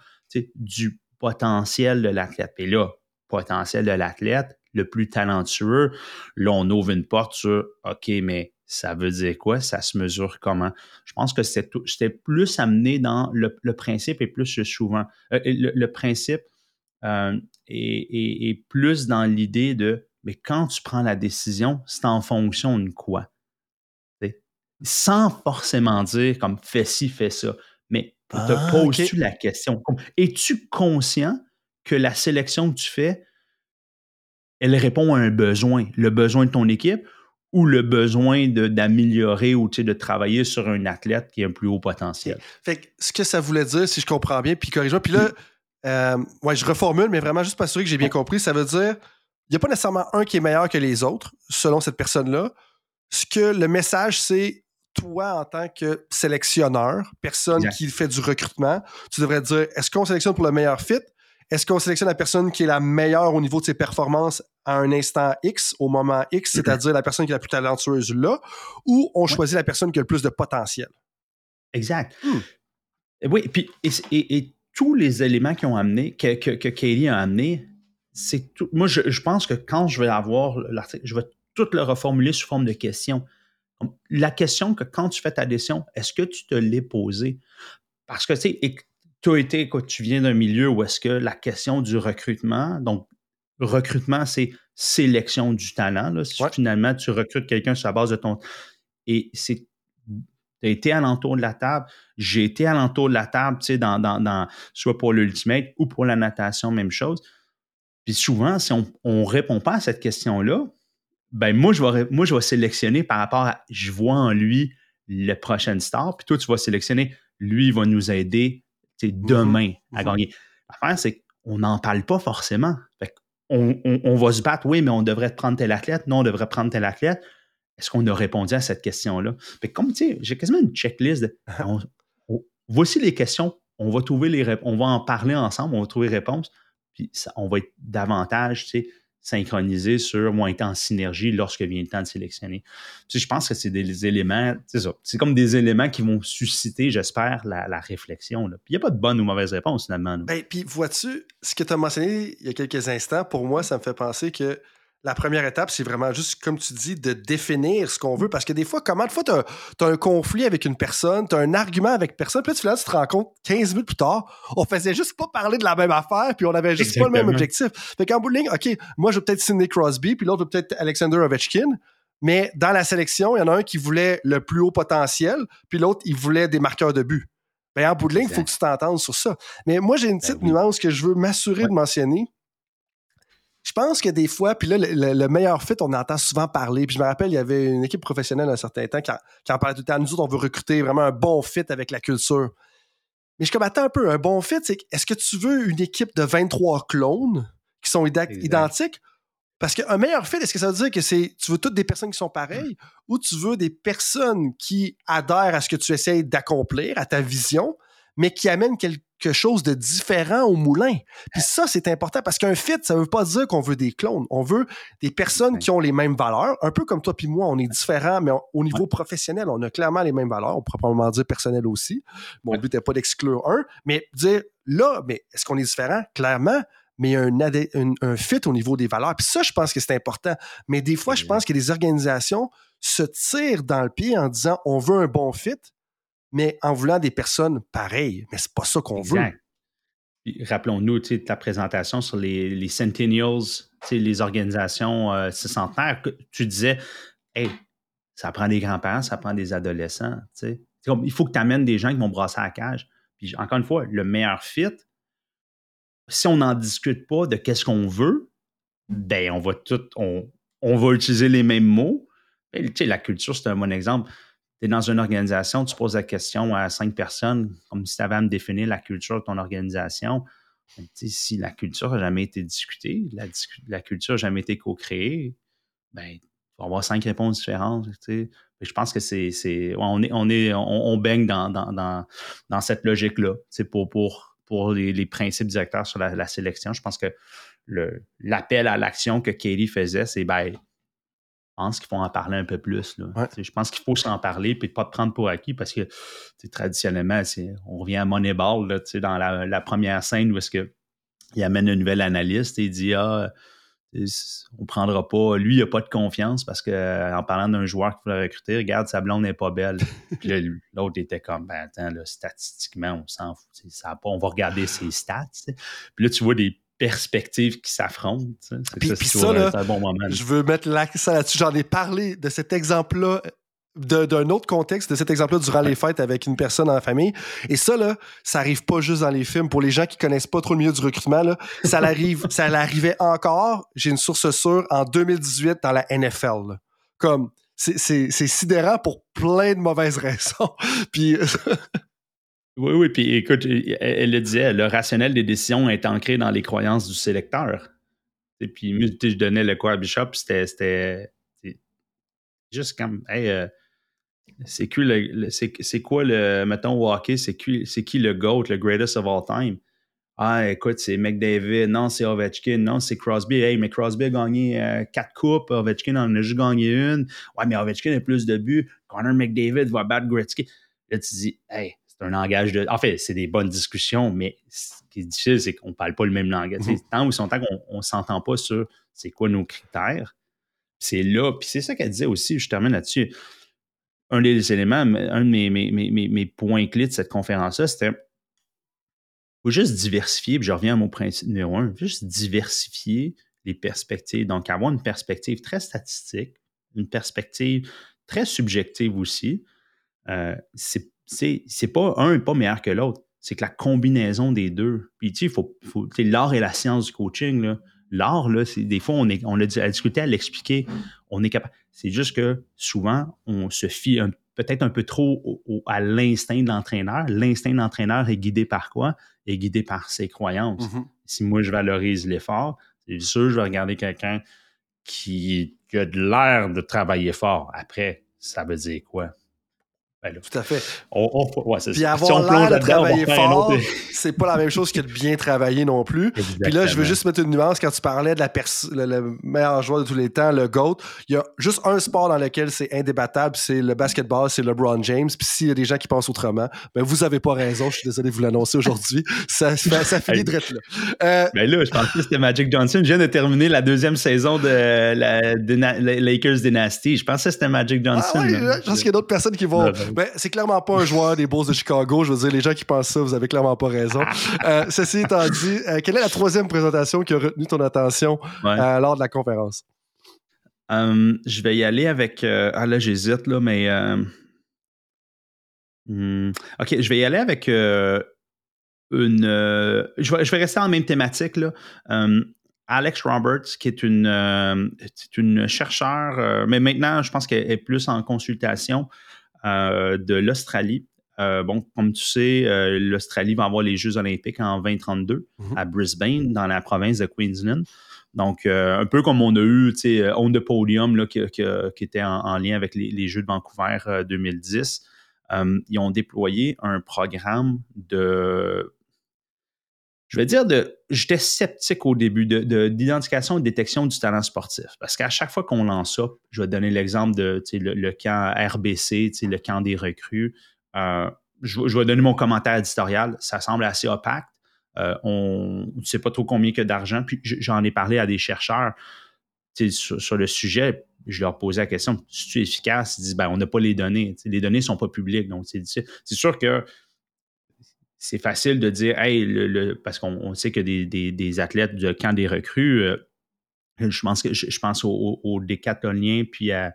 Speaker 1: du potentiel de l'athlète? Et là, potentiel de l'athlète, le plus talentueux, là, on ouvre une porte sur OK, mais ça veut dire quoi? Ça se mesure comment? Je pense que c'était plus amené dans le, principe et plus souvent. Euh, le, principe euh, est, plus dans l'idée de mais quand tu prends la décision, c'est en fonction de quoi? Sans forcément dire comme fais ci, fais ça. Mais te ah, poses-tu la question? Es-tu conscient que la sélection que tu fais, elle répond à un besoin, le besoin de ton équipe ou le besoin d'améliorer ou de travailler sur un athlète qui a un plus haut potentiel?
Speaker 3: Fait que ce que ça voulait dire, si je comprends bien, puis corrige-moi, puis là, euh, ouais, je reformule, mais vraiment juste pour assurer que j'ai bien compris, ça veut dire il n'y a pas nécessairement un qui est meilleur que les autres, selon cette personne-là. Ce que le message, c'est toi, en tant que sélectionneur, personne qui fait du recrutement, tu devrais dire est-ce qu'on sélectionne pour le meilleur fit? Est-ce qu'on sélectionne la personne qui est la meilleure au niveau de ses performances à un instant X, au moment X, mm-hmm. c'est-à-dire la personne qui est la plus talentueuse là, ou on choisit la personne qui a le plus de potentiel?
Speaker 1: Exact. Hmm. Oui, puis et, tous les éléments qui ont amené, que, que, que Katie a amené, c'est tout. Moi, je, pense que quand je vais avoir l'article, je vais tout le reformuler sous forme de question. La question que quand tu fais ta décision, est-ce que tu te l'es posée? Parce que, tu sais, tu as été, tu viens d'un milieu où est-ce que la question du recrutement, donc recrutement, c'est sélection du talent. Là. Si finalement tu recrutes quelqu'un sur la base de ton. Et c'est. Tu as été alentour de la table. J'ai été alentour de la table, tu sais, dans, dans, soit pour l'ultimate ou pour la natation, même chose. Puis souvent, si on ne répond pas à cette question-là, ben moi je, vais, moi, je vais sélectionner par rapport à je vois en lui le prochain star, puis toi, tu vas sélectionner lui, il va nous aider demain à mhm. gagner. L'affaire, c'est qu'on n'en parle pas forcément. Fait on, on, va se battre, oui, mais on devrait prendre tel athlète, non, on devrait prendre tel athlète. Est-ce qu'on a répondu à cette question-là? Fait comme tu sais, j'ai quasiment une checklist de <laughs> voici les questions, on va trouver les on va en parler ensemble, on va trouver les réponses puis on va être davantage, tu sais, synchronisé sur, ou être en synergie lorsque vient le temps de sélectionner. Puis je pense que c'est des éléments, c'est ça, c'est comme des éléments qui vont susciter, j'espère, la, réflexion. Puis il n'y a pas de bonne ou mauvaise réponse finalement.
Speaker 3: Ben, puis vois-tu, ce que tu as mentionné il y a quelques instants, pour moi, ça me fait penser que la première étape, c'est vraiment juste, comme tu dis, de définir ce qu'on veut. Parce que des fois, comment de fois tu as, un conflit avec une personne, tu as un argument avec personne, puis là, tu te rends compte 15 minutes plus tard, on faisait juste pas parler de la même affaire, puis on avait juste pas le même objectif. Fait qu'en bout de ligne, OK, moi, je veux peut-être Sidney Crosby, puis l'autre veut peut-être Alexander Ovechkin. Mais dans la sélection, il y en a un qui voulait le plus haut potentiel, puis l'autre, il voulait des marqueurs de but. Ben, en bout de ligne, il faut que tu t'entendes sur ça. Mais moi, j'ai une ben petite nuance que je veux m'assurer de mentionner pense que des fois, puis là, le, meilleur fit, on entend souvent parler. Puis je me rappelle, il y avait une équipe professionnelle un certain temps qui en, parlait tout le temps. Nous autres, on veut recruter vraiment un bon fit avec la culture. Mais je comme, attends un peu, un bon fit, c'est est-ce que tu veux une équipe de 23 clones qui sont identiques? Parce qu'un meilleur fit, est-ce que ça veut dire que c'est tu veux toutes des personnes qui sont pareilles ou tu veux des personnes qui adhèrent à ce que tu essayes d'accomplir, à ta vision, mais qui quelque quelque chose de différent au moulin. Puis ça, c'est important parce qu'un fit, ça veut pas dire qu'on veut des clones. On veut des personnes qui ont les mêmes valeurs. Un peu comme toi puis moi, on est différents, mais au niveau professionnel, on a clairement les mêmes valeurs. On pourrait probablement dire personnel aussi. Mon but n'est pas d'exclure un, mais dire là, mais est-ce qu'on est différent? Clairement, mais il y a un, un, fit au niveau des valeurs. Puis ça, je pense que c'est important. Mais des fois, je pense que les organisations se tirent dans le pied en disant on veut un bon fit, mais en voulant des personnes pareilles. Mais c'est pas ça qu'on veut.
Speaker 1: Rappelons-nous ta présentation sur les, Centennials, les organisations euh, centenaires. Tu disais, hey, ça prend des grands-parents, ça prend des adolescents. il faut que tu amènes des gens qui vont brasser la cage. Puis encore une fois, le meilleur fit, si on n'en discute pas de qu'est-ce qu'on veut, ben on va tout, on, va utiliser les mêmes mots. la culture, c'est un bon exemple. Tu es dans une organisation, tu poses la question à cinq personnes, comme si tu avais à me définir la culture de ton organisation. Si la culture n'a jamais été discutée, la, culture n'a jamais été co-créée, ben, il va avoir cinq réponses différentes. Je pense que c'est. on, est, on, est, on, baigne dans, dans, dans, cette logique-là. Pour, pour pour les, principes directeurs sur la, sélection. Je pense que l'appel à l'action que Katie faisait, c'est ben, pense qu'il faut en parler un peu plus. Je pense qu'il faut s'en parler et pas te prendre pour acquis parce que traditionnellement, on revient à Moneyball là, dans la, première scène où est-ce que il amène un nouvel analyste et il dit Ah, on ne prendra pas. Lui, il n'a pas de confiance parce qu'en parlant d'un joueur qu'il voulait recruter, regarde, sa blonde n'est pas belle. <laughs> Puis l'autre était comme, ben attends, statistiquement, on s'en fout. Ça on va regarder ses stats. Puis là, tu vois des perspectives qui s'affrontent.
Speaker 3: Puis, ça, là, un bon moment. Je veux mettre l'accent là-dessus. J'en ai parlé de cet exemple-là d'un autre contexte, de cet exemple-là durant les fêtes avec une personne en famille. Et ça, là, ça arrive pas juste dans les films. Pour les gens qui connaissent pas trop le milieu du recrutement, là, ça l'arrive, <laughs> ça l'arrivait encore, j'ai une source sûre, en 2018 dans la NFL. Comme, c'est sidérant pour plein de mauvaises <laughs> raisons. puis...
Speaker 1: oui, oui, puis écoute, elle, le disait, le rationnel des décisions est ancré dans les croyances du sélecteur. Et puis, je donnais le quoi Bishop, c'était juste comme, hey, euh, c'est c'est quoi le, mettons, hockey, c'est qui, qui le GOAT, le greatest of all time? Ah, écoute, c'est McDavid, non, c'est Ovechkin, non, c'est Crosby. Hey, mais Crosby a gagné euh, quatre coupes, Ovechkin en a juste gagné une. Ouais, mais Ovechkin a plus de buts. Connor McDavid va battre Gretzky. Là, tu dis, hey, c'est un langage de. En fait, c'est des bonnes discussions, mais ce qui est difficile, c'est qu'on ne parle pas le même langage. Mm-hmm. Tant ou son temps qu'on ne s'entend pas sur c'est quoi nos critères. C'est là, puis c'est ça qu'elle disait aussi, je termine là-dessus un des éléments, un de mes, mes, points clés de cette conférence-là, c'était faut juste diversifier, puis je reviens à mon principe numéro un, juste diversifier les perspectives. Donc, avoir une perspective très statistique, une perspective très subjective aussi. Euh, c'est pas un n'est pas meilleur que l'autre. C'est que la combinaison des deux. Puis, tu sais, faut, faut l'art et la science du coaching, l'art, là, des fois, on, est, on a discuté à l'expliquer, on est capable. C'est juste que souvent, on se fie peut-être un peu trop à l'instinct de l'entraîneur. L'instinct de l'entraîneur est guidé par quoi? Est guidé par ses croyances. Mm-hmm. Si moi, je valorise l'effort, c'est sûr, je vais regarder quelqu'un qui, qui a de l'air de travailler fort. Après, ça veut dire quoi?
Speaker 3: Ben Tout à fait. Puis avoir l'air de travailler fort, <laughs> c'est pas la même chose que de bien travailler non plus. Puis là, je veux juste mettre une nuance quand tu parlais de la le, meilleur joueur de tous les temps, le GOAT. Il y a juste un sport dans lequel c'est indébattable, c'est le basketball, c'est LeBron James. Puis s'il y a des gens qui pensent autrement, ben vous avez pas raison. Je suis désolé de vous l'annoncer aujourd'hui. <laughs> ça, ça, finit de là.
Speaker 1: Euh, ben là, je pense que c'était Magic Johnson. Je viens de terminer la deuxième saison de la Lakers Dynasty. Je pensais que c'était Magic ah Johnson.
Speaker 3: je pense qu'il y a d'autres personnes qui vont ben, c'est clairement pas un joueur des Bulls de Chicago. Je veux dire, les gens qui pensent ça, vous avez clairement pas raison. <laughs> Euh, ceci étant dit, euh, quelle est la troisième présentation qui a retenu ton attention euh, lors de la conférence?
Speaker 1: je vais y aller avec. ah là, j'hésite, là, mais. Hmm, OK, je vais y aller avec une. Je vais, je, vais, rester en même thématique. Là. Alex Roberts, qui est une, une chercheure, mais maintenant, je pense qu'elle est plus en consultation euh, de l'Australie. Euh, bon, comme tu sais, euh, l'Australie va avoir les Jeux olympiques en 2032 mhm. à Brisbane, dans la province de Queensland. Donc, un peu comme on a eu, tu sais, On the Podium, là, qui, était en, lien avec les, Jeux de Vancouver 2010. ils ont déployé un programme de je vais dire de. J'étais sceptique au début d'identification de, et de détection du talent sportif. Parce qu'à chaque fois qu'on lance ça, je vais donner l'exemple de le, camp RBC, le camp des recrues. Euh, je, vais donner mon commentaire éditorial. Ça semble assez opaque. on ne sait pas trop combien que d'argent. Puis j'en ai parlé à des chercheurs sur, sur, le sujet. Je leur posais la question si tu es efficace Ils disent ben, on n'a pas les données. les données ne sont pas publiques. Donc, c'est sûr que c'est facile de dire, hey, le, parce qu'on sait que des, des, athlètes de camp des recrues, euh, je pense que je, pense aux, aux décathloniens puis à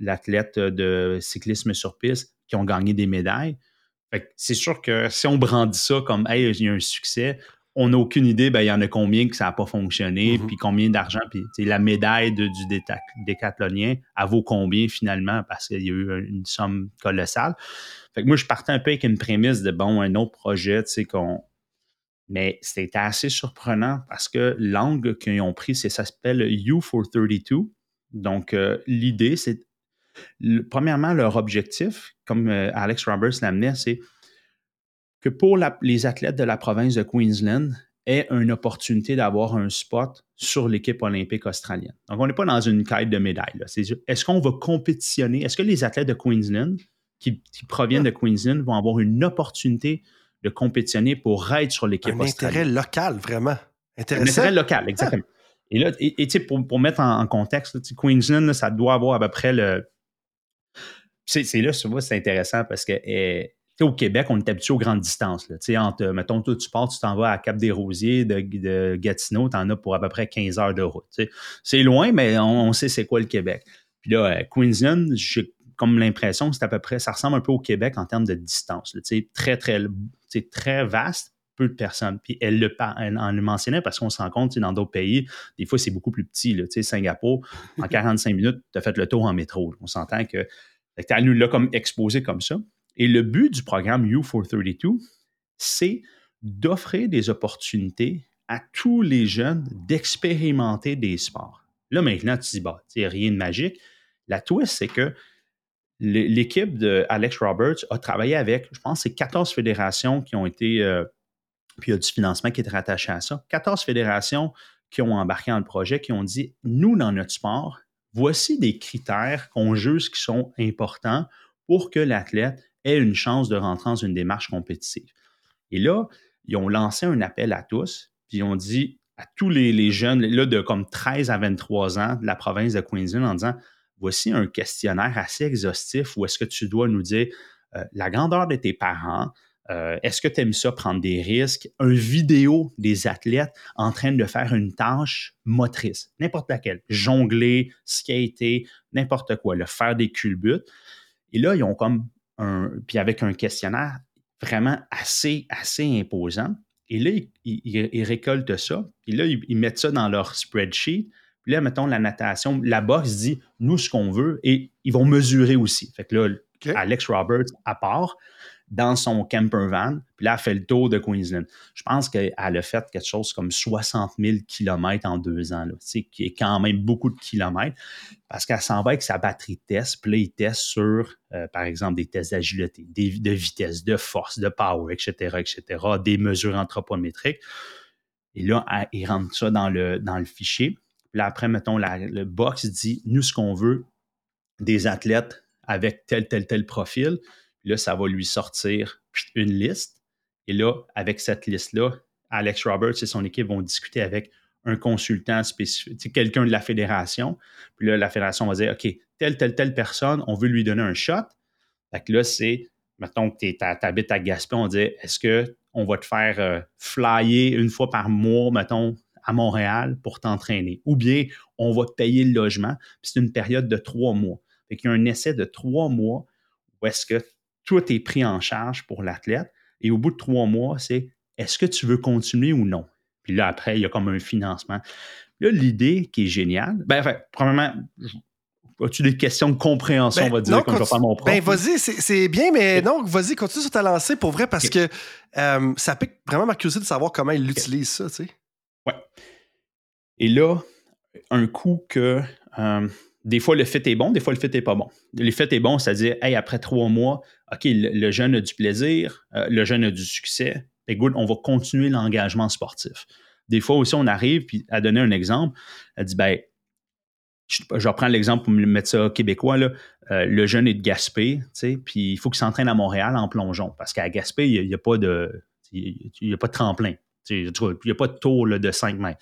Speaker 1: l'athlète de cyclisme sur piste qui ont gagné des médailles. C'est sûr que si on brandit ça comme Hey, il y a un succès, on n'a aucune idée, ben, il y en a combien que ça n'a pas fonctionné, mm-hmm. puis combien d'argent, puis la médaille du décathlonien, elle vaut combien finalement, parce qu'il y a eu une somme colossale. Fait que moi, je partais un peu avec une prémisse de bon, un autre projet, tu sais, qu'on. Mais c'était assez surprenant parce que l'angle qu'ils ont pris, c'est ça s'appelle U for 32. Donc, euh, l'idée, c'est. Premièrement, leur objectif, comme euh, Alex Roberts l'amenait, c'est que pour les athlètes de la province de Queensland, aient une opportunité d'avoir un spot sur l'équipe olympique australienne. Donc, on n'est pas dans une quête de médaille. Est-ce qu'on va compétitionner? Est-ce que les athlètes de Queensland qui, proviennent de Queensland vont avoir une opportunité de compétitionner pour être sur l'équipe
Speaker 3: Un intérêt local, vraiment.
Speaker 1: Intéressant. Un intérêt local, exactement. Et là, et, pour, pour, mettre en, contexte, Queensland, ça doit avoir à peu près le. C'est là, c'est intéressant parce que eh, au Québec, on est habitué aux grandes distances. Là. Entre, mettons, toi, tu pars, tu t'en vas à Cap-des-Rosiers, de, de, Gatineau, tu en as pour à peu près 15 heures de route. C'est loin, mais on, sait c'est quoi le Québec. Puis là, euh, Queensland, j'ai comme l'impression que c'est à peu près, ça ressemble un peu au Québec en termes de distance. très, très, très vaste, peu de personnes. Puis elle le, elle en le mentionnait parce qu'on se rend compte, dans d'autres pays, des fois, c'est beaucoup plus petit. Là, Singapour, en <laughs> 45 minutes, tu as fait le tour en métro. On s'entend que tu nous l'a comme exposé comme ça. Et le but du programme U432, c'est d'offrir des opportunités à tous les jeunes d'expérimenter des sports. Là, maintenant, tu dis, bah, rien de magique. La twist, c'est que l'équipe de Alex Roberts a travaillé avec, je pense, c'est 14 fédérations qui ont été, euh, puis il y a du financement qui est rattaché à ça. 14 fédérations qui ont embarqué dans le projet, qui ont dit, nous, dans notre sport, voici des critères qu'on juge qui sont importants pour que l'athlète ait une chance de rentrer dans une démarche compétitive. Et là, ils ont lancé un appel à tous, puis ils ont dit à tous les, jeunes, là, de comme 13 à 23 ans de la province de Queensland, en disant voici un questionnaire assez exhaustif où est-ce que tu dois nous dire euh, la grandeur de tes parents, euh, est-ce que tu aimes ça prendre des risques, un vidéo des athlètes en train de faire une tâche motrice, n'importe laquelle, jongler, skater, n'importe quoi, le faire des culbutes. Et là, ils ont comme puis avec un questionnaire vraiment assez, assez imposant. Et là, ils, récoltent ça, puis là, ils, mettent ça dans leur spreadsheet. Puis là, mettons, la natation, la boxe dit, nous, ce qu'on veut, et ils vont mesurer aussi. Fait que là, Alex Roberts, à part, dans son camper van, puis là, elle fait le tour de Queensland. Je pense qu'elle a fait quelque chose comme 60 000 kilomètres en deux ans, là, qui est quand même beaucoup de kilomètres, parce qu'elle s'en va avec sa batterie de test, puis là, il teste sur, euh, par exemple, des tests d'agilité, de vitesse, de force, de power, etc., etc., des mesures anthropométriques. Et là, il rentre ça dans le, dans le fichier. Puis là, après, mettons, le box dit, nous, ce qu'on veut, des athlètes avec tel, tel, tel profil, là, ça va lui sortir une liste. Et là, avec cette liste-là, Alex Roberts et son équipe vont discuter avec un consultant spécifique, quelqu'un de la fédération. Puis là, la fédération va dire OK, telle, telle, telle personne, on veut lui donner un shot. Fait que là, c'est, mettons que tu habites à Gaspé, on dit est-ce qu'on va te faire euh, flyer une fois par mois, mettons, à Montréal pour t'entraîner? Ou bien on va te payer le logement, puis c'est une période de trois mois. Fait qu'il y a un essai de trois mois où est-ce que tout est pris en charge pour l'athlète. Et au bout de trois mois, c'est est-ce que tu veux continuer ou non? Puis là, après, il y a comme un financement. Là, l'idée qui est géniale, ben, enfin, premièrement, As-tu des questions de compréhension, ben, on va dire, comme je vais faire mon propre?
Speaker 3: Ben, vas-y, c'est bien, mais non, vas-y, continue sur ta lancée pour vrai, parce que euh, ça pique vraiment ma curiosité de savoir comment il utilise ça, tu sais.
Speaker 1: Ouais. Et là, un coup que euh, des fois, le fait est bon, des fois, le fait n'est pas bon. Le fait est bon, c'est-à-dire, hey, après trois mois, OK, le, jeune a du plaisir, euh, le jeune a du succès, et good, on va continuer l'engagement sportif. Des fois aussi, on arrive, puis à donner un exemple, elle dit, ben, je, reprends l'exemple pour me mettre ça québécois, euh, le jeune est de Gaspé, puis il faut qu'il s'entraîne à Montréal en plongeon, parce qu'à Gaspé, il n'y a, de, a pas de tremplin. Il n'y a pas de tour de 5 mètres.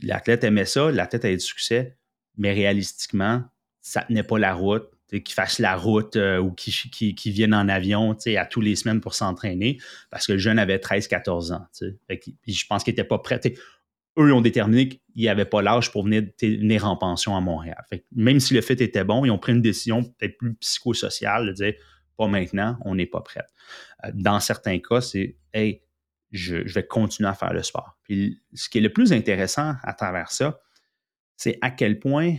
Speaker 1: L'athlète aimait ça, l'athlète avait du succès, mais réalistiquement, ça tenait pas la route. Qu'il fasse la route euh, ou qu'il qui vienne en avion à tous les semaines pour s'entraîner parce que le jeune avait 13-14 ans. je pense qu'il n'était pas prêt. eux ont déterminé qu'il n'avait pas l'âge pour venir, venir, en pension à Montréal. même si le fait était bon, ils ont pris une décision peut-être plus psychosociale de dire pas maintenant, on n'est pas prêt. Euh, dans certains cas, c'est Hey, je, vais continuer à faire le sport. Puis ce qui est le plus intéressant à travers ça, c'est à quel point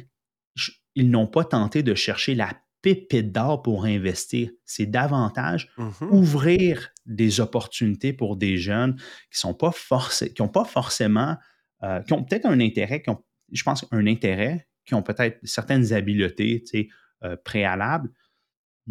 Speaker 1: ils n'ont pas tenté de chercher la pépite d'or pour investir. C'est davantage mm-hmm. ouvrir des opportunités pour des jeunes qui sont pas forcés, qui n'ont pas forcément, euh, qui ont peut-être un intérêt, qui ont, je pense, un intérêt, qui ont peut-être certaines habiletés euh, préalables,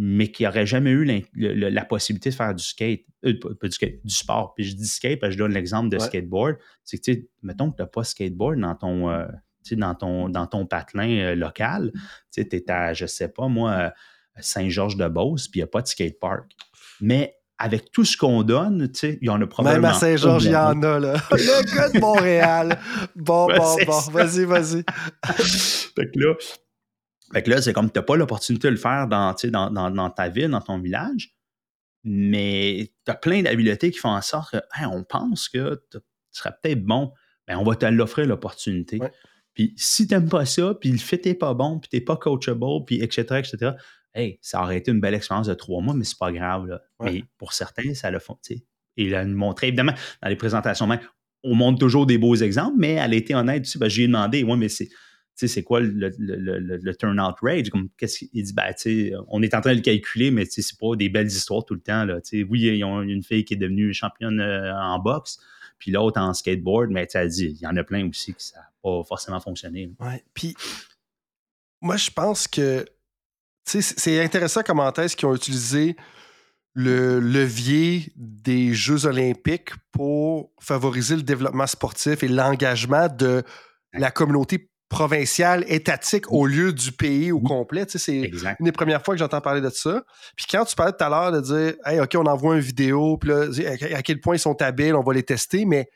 Speaker 1: mais qui n'auraient jamais eu la, possibilité de faire du skate, euh, du skate, du sport. Puis je dis skate parce que je donne l'exemple de skateboard. C'est que, tu sais, mettons que tu n'as pas skateboard dans ton, euh, dans ton, dans ton patelin euh, local. Tu sais, es à, je sais pas, moi, Saint-Georges-de-Beauce, puis il n'y a pas de skatepark. Mais avec tout ce qu'on donne, tu sais, il y en a probablement.
Speaker 3: Même à Saint-Georges, il y en a, là. <laughs> Le gars de Montréal. Bon, bon, bon. Vas-y, vas-y.
Speaker 1: fait que là, fait que là, c'est comme tu n'as pas l'opportunité de le faire dans, dans, ta ville, dans ton village, mais tu as plein d'habiletés qui font en sorte que on pense que tu serais peut-être bon, ben on va te l'offrir l'opportunité. Puis si tu n'aimes pas ça, puis le fit n'est pas bon, puis tu n'es pas coachable, puis etc., etc., hey, ça aurait été une belle expérience de trois mois, mais c'est pas grave. Là. Mais pour certains, ça l'a fait. Et il a montré, évidemment, dans les présentations même, on montre toujours des beaux exemples, mais elle a été honnête aussi. Ben, j'ai demandé, ouais, mais c'est c'est quoi le, le, turnout rage? Comme, qu'est-ce qu'il dit? Ben, on est en train de le calculer, mais c'est pas des belles histoires tout le temps. Là, oui, ils ont une fille qui est devenue championne euh, en boxe, puis l'autre en skateboard, mais tu dit, il y en a plein aussi qui ça n'a pas forcément fonctionné.
Speaker 3: Ouais, puis moi, je pense que c'est intéressant comment est-ce qu'ils ont utilisé le levier des Jeux olympiques pour favoriser le développement sportif et l'engagement de la communauté provincial, étatique au lieu du pays au complet. Tu sais, c'est une des premières fois que j'entends parler de ça. Puis quand tu parlais tout à l'heure de dire, hey, OK, on envoie une vidéo, puis là, à quel point ils sont habiles, on va les tester, mais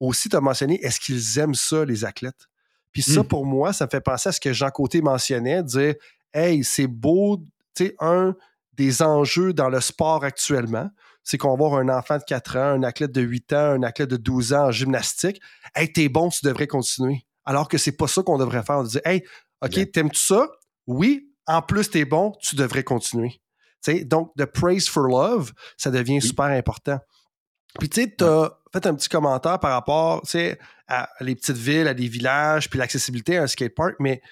Speaker 3: aussi, tu as mentionné, est-ce qu'ils aiment ça, les athlètes? Puis ça, hmm. pour moi, ça me fait penser à ce que Jean Côté mentionnait, dire, hey, c'est beau, tu sais, un des enjeux dans le sport actuellement, c'est qu'on va avoir un enfant de 4 ans, un athlète de 8 ans, un athlète de 12 ans en gymnastique. Hey, t'es bon, tu devrais continuer alors que c'est pas ça qu'on devrait faire. On dit, hey, OK, t'aimes-tu ça? Oui, en plus, t'es bon, tu devrais continuer. donc, the praise for love, ça devient super important. Puis, tu sais, tu as fait un petit commentaire par rapport à les petites villes, à des villages, puis l'accessibilité à un skatepark. Mais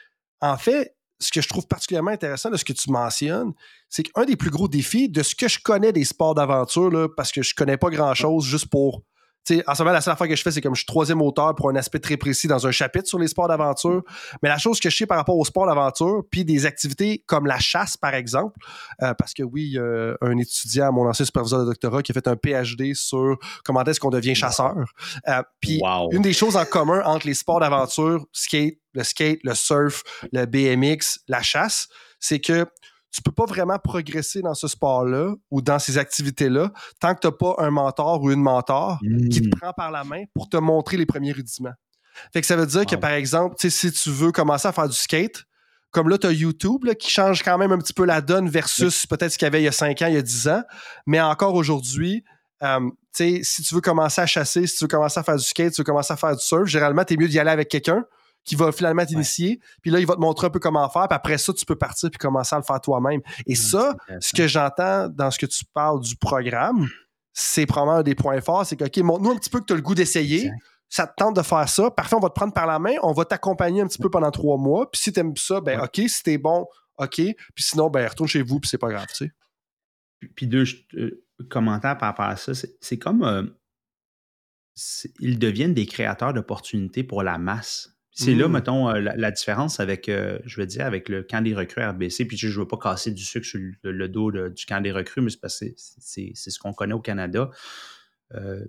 Speaker 3: en fait, ce que je trouve particulièrement intéressant de ce que tu mentionnes, c'est qu'un des plus gros défis de ce que je connais des sports d'aventure, parce que je connais pas grand-chose juste pour en ce moment, la seule fois que je fais, c'est comme je suis troisième auteur pour un aspect très précis dans un chapitre sur les sports d'aventure. Mais la chose que je sais par rapport aux sports d'aventure, puis des activités comme la chasse, par exemple, euh, parce que oui, euh, un étudiant, mon ancien superviseur de doctorat, qui a fait un PhD sur comment est-ce qu'on devient chasseur. Euh, puis une des choses en commun entre les sports d'aventure, skate, le skate, le surf, le BMX, la chasse, c'est que tu peux pas vraiment progresser dans ce sport-là ou dans ces activités-là tant que tu n'as pas un mentor ou une mentor qui te hmm. prend par la main pour te montrer les premiers rudiments. Fait que ça veut dire que, par exemple, si tu veux commencer à faire du skate, comme là, tu as YouTube qui change quand même un petit peu la donne versus peut-être ce qu'il y avait il y a 5 ans, il y a 10 ans. Mais encore aujourd'hui, euh, si tu veux commencer à chasser, si tu veux commencer à faire du skate, si tu veux commencer à faire du surf, généralement, tu es mieux d'y aller avec quelqu'un qui va finalement t'initier. Puis là, il va te montrer un peu comment faire. Puis après ça, tu peux partir puis commencer à le faire toi-même. Et mmh, ça, ce que j'entends dans ce que tu parles du programme, c'est probablement un des points forts. C'est que, OK, montre-nous un petit peu que tu as le goût d'essayer. Ça te tente de faire ça. Parfait, on va te prendre par la main. On va t'accompagner un petit peu pendant trois mois. Puis si tu aimes ça, ben OK. Si t'es bon, OK. Puis sinon, ben retourne chez vous, puis c'est pas grave, tu sais.
Speaker 1: Puis deux euh, commentaires par rapport à ça. C'est comme... Euh, ils deviennent des créateurs d'opportunités pour la masse. C'est là, mmh. mettons, euh, la, différence avec, euh, je veux dire, avec le camp des recrues RBC. Puis je ne veux pas casser du sucre sur le, dos du camp des recrues, mais c'est parce que c'est ce qu'on connaît au Canada. Euh,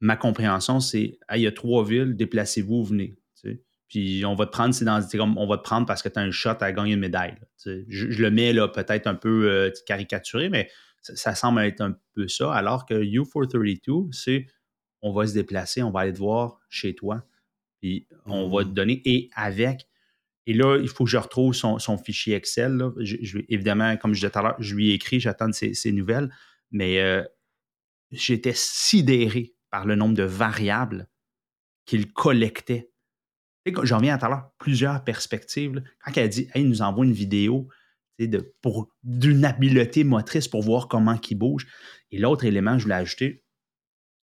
Speaker 1: ma compréhension, c'est il y a trois villes, déplacez-vous, venez. Puis on va te prendre, c'est dans on va te prendre parce que tu as un shot à gagner une médaille. Je, le mets là peut-être un peu caricaturé, mais ça, semble être un peu ça. Alors que U432, c'est on va se déplacer, on va aller te voir chez toi, puis on va te
Speaker 3: Mmh.
Speaker 1: donner, et avec, et là, il faut que je retrouve son, son fichier Excel. là. Je- je- évidemment, comme je disais tout à l'heure, je lui ai écrit, j'attends ses, ses nouvelles, mais euh, j'étais sidéré par le nombre de variables qu'il collectait. J'en reviens à tout à l'heure, plusieurs perspectives. là. Quand elle a dit, hey, il nous envoie une vidéo de, pour, d'une habileté motrice pour voir comment il bouge. Et l'autre élément que je voulais ajouter,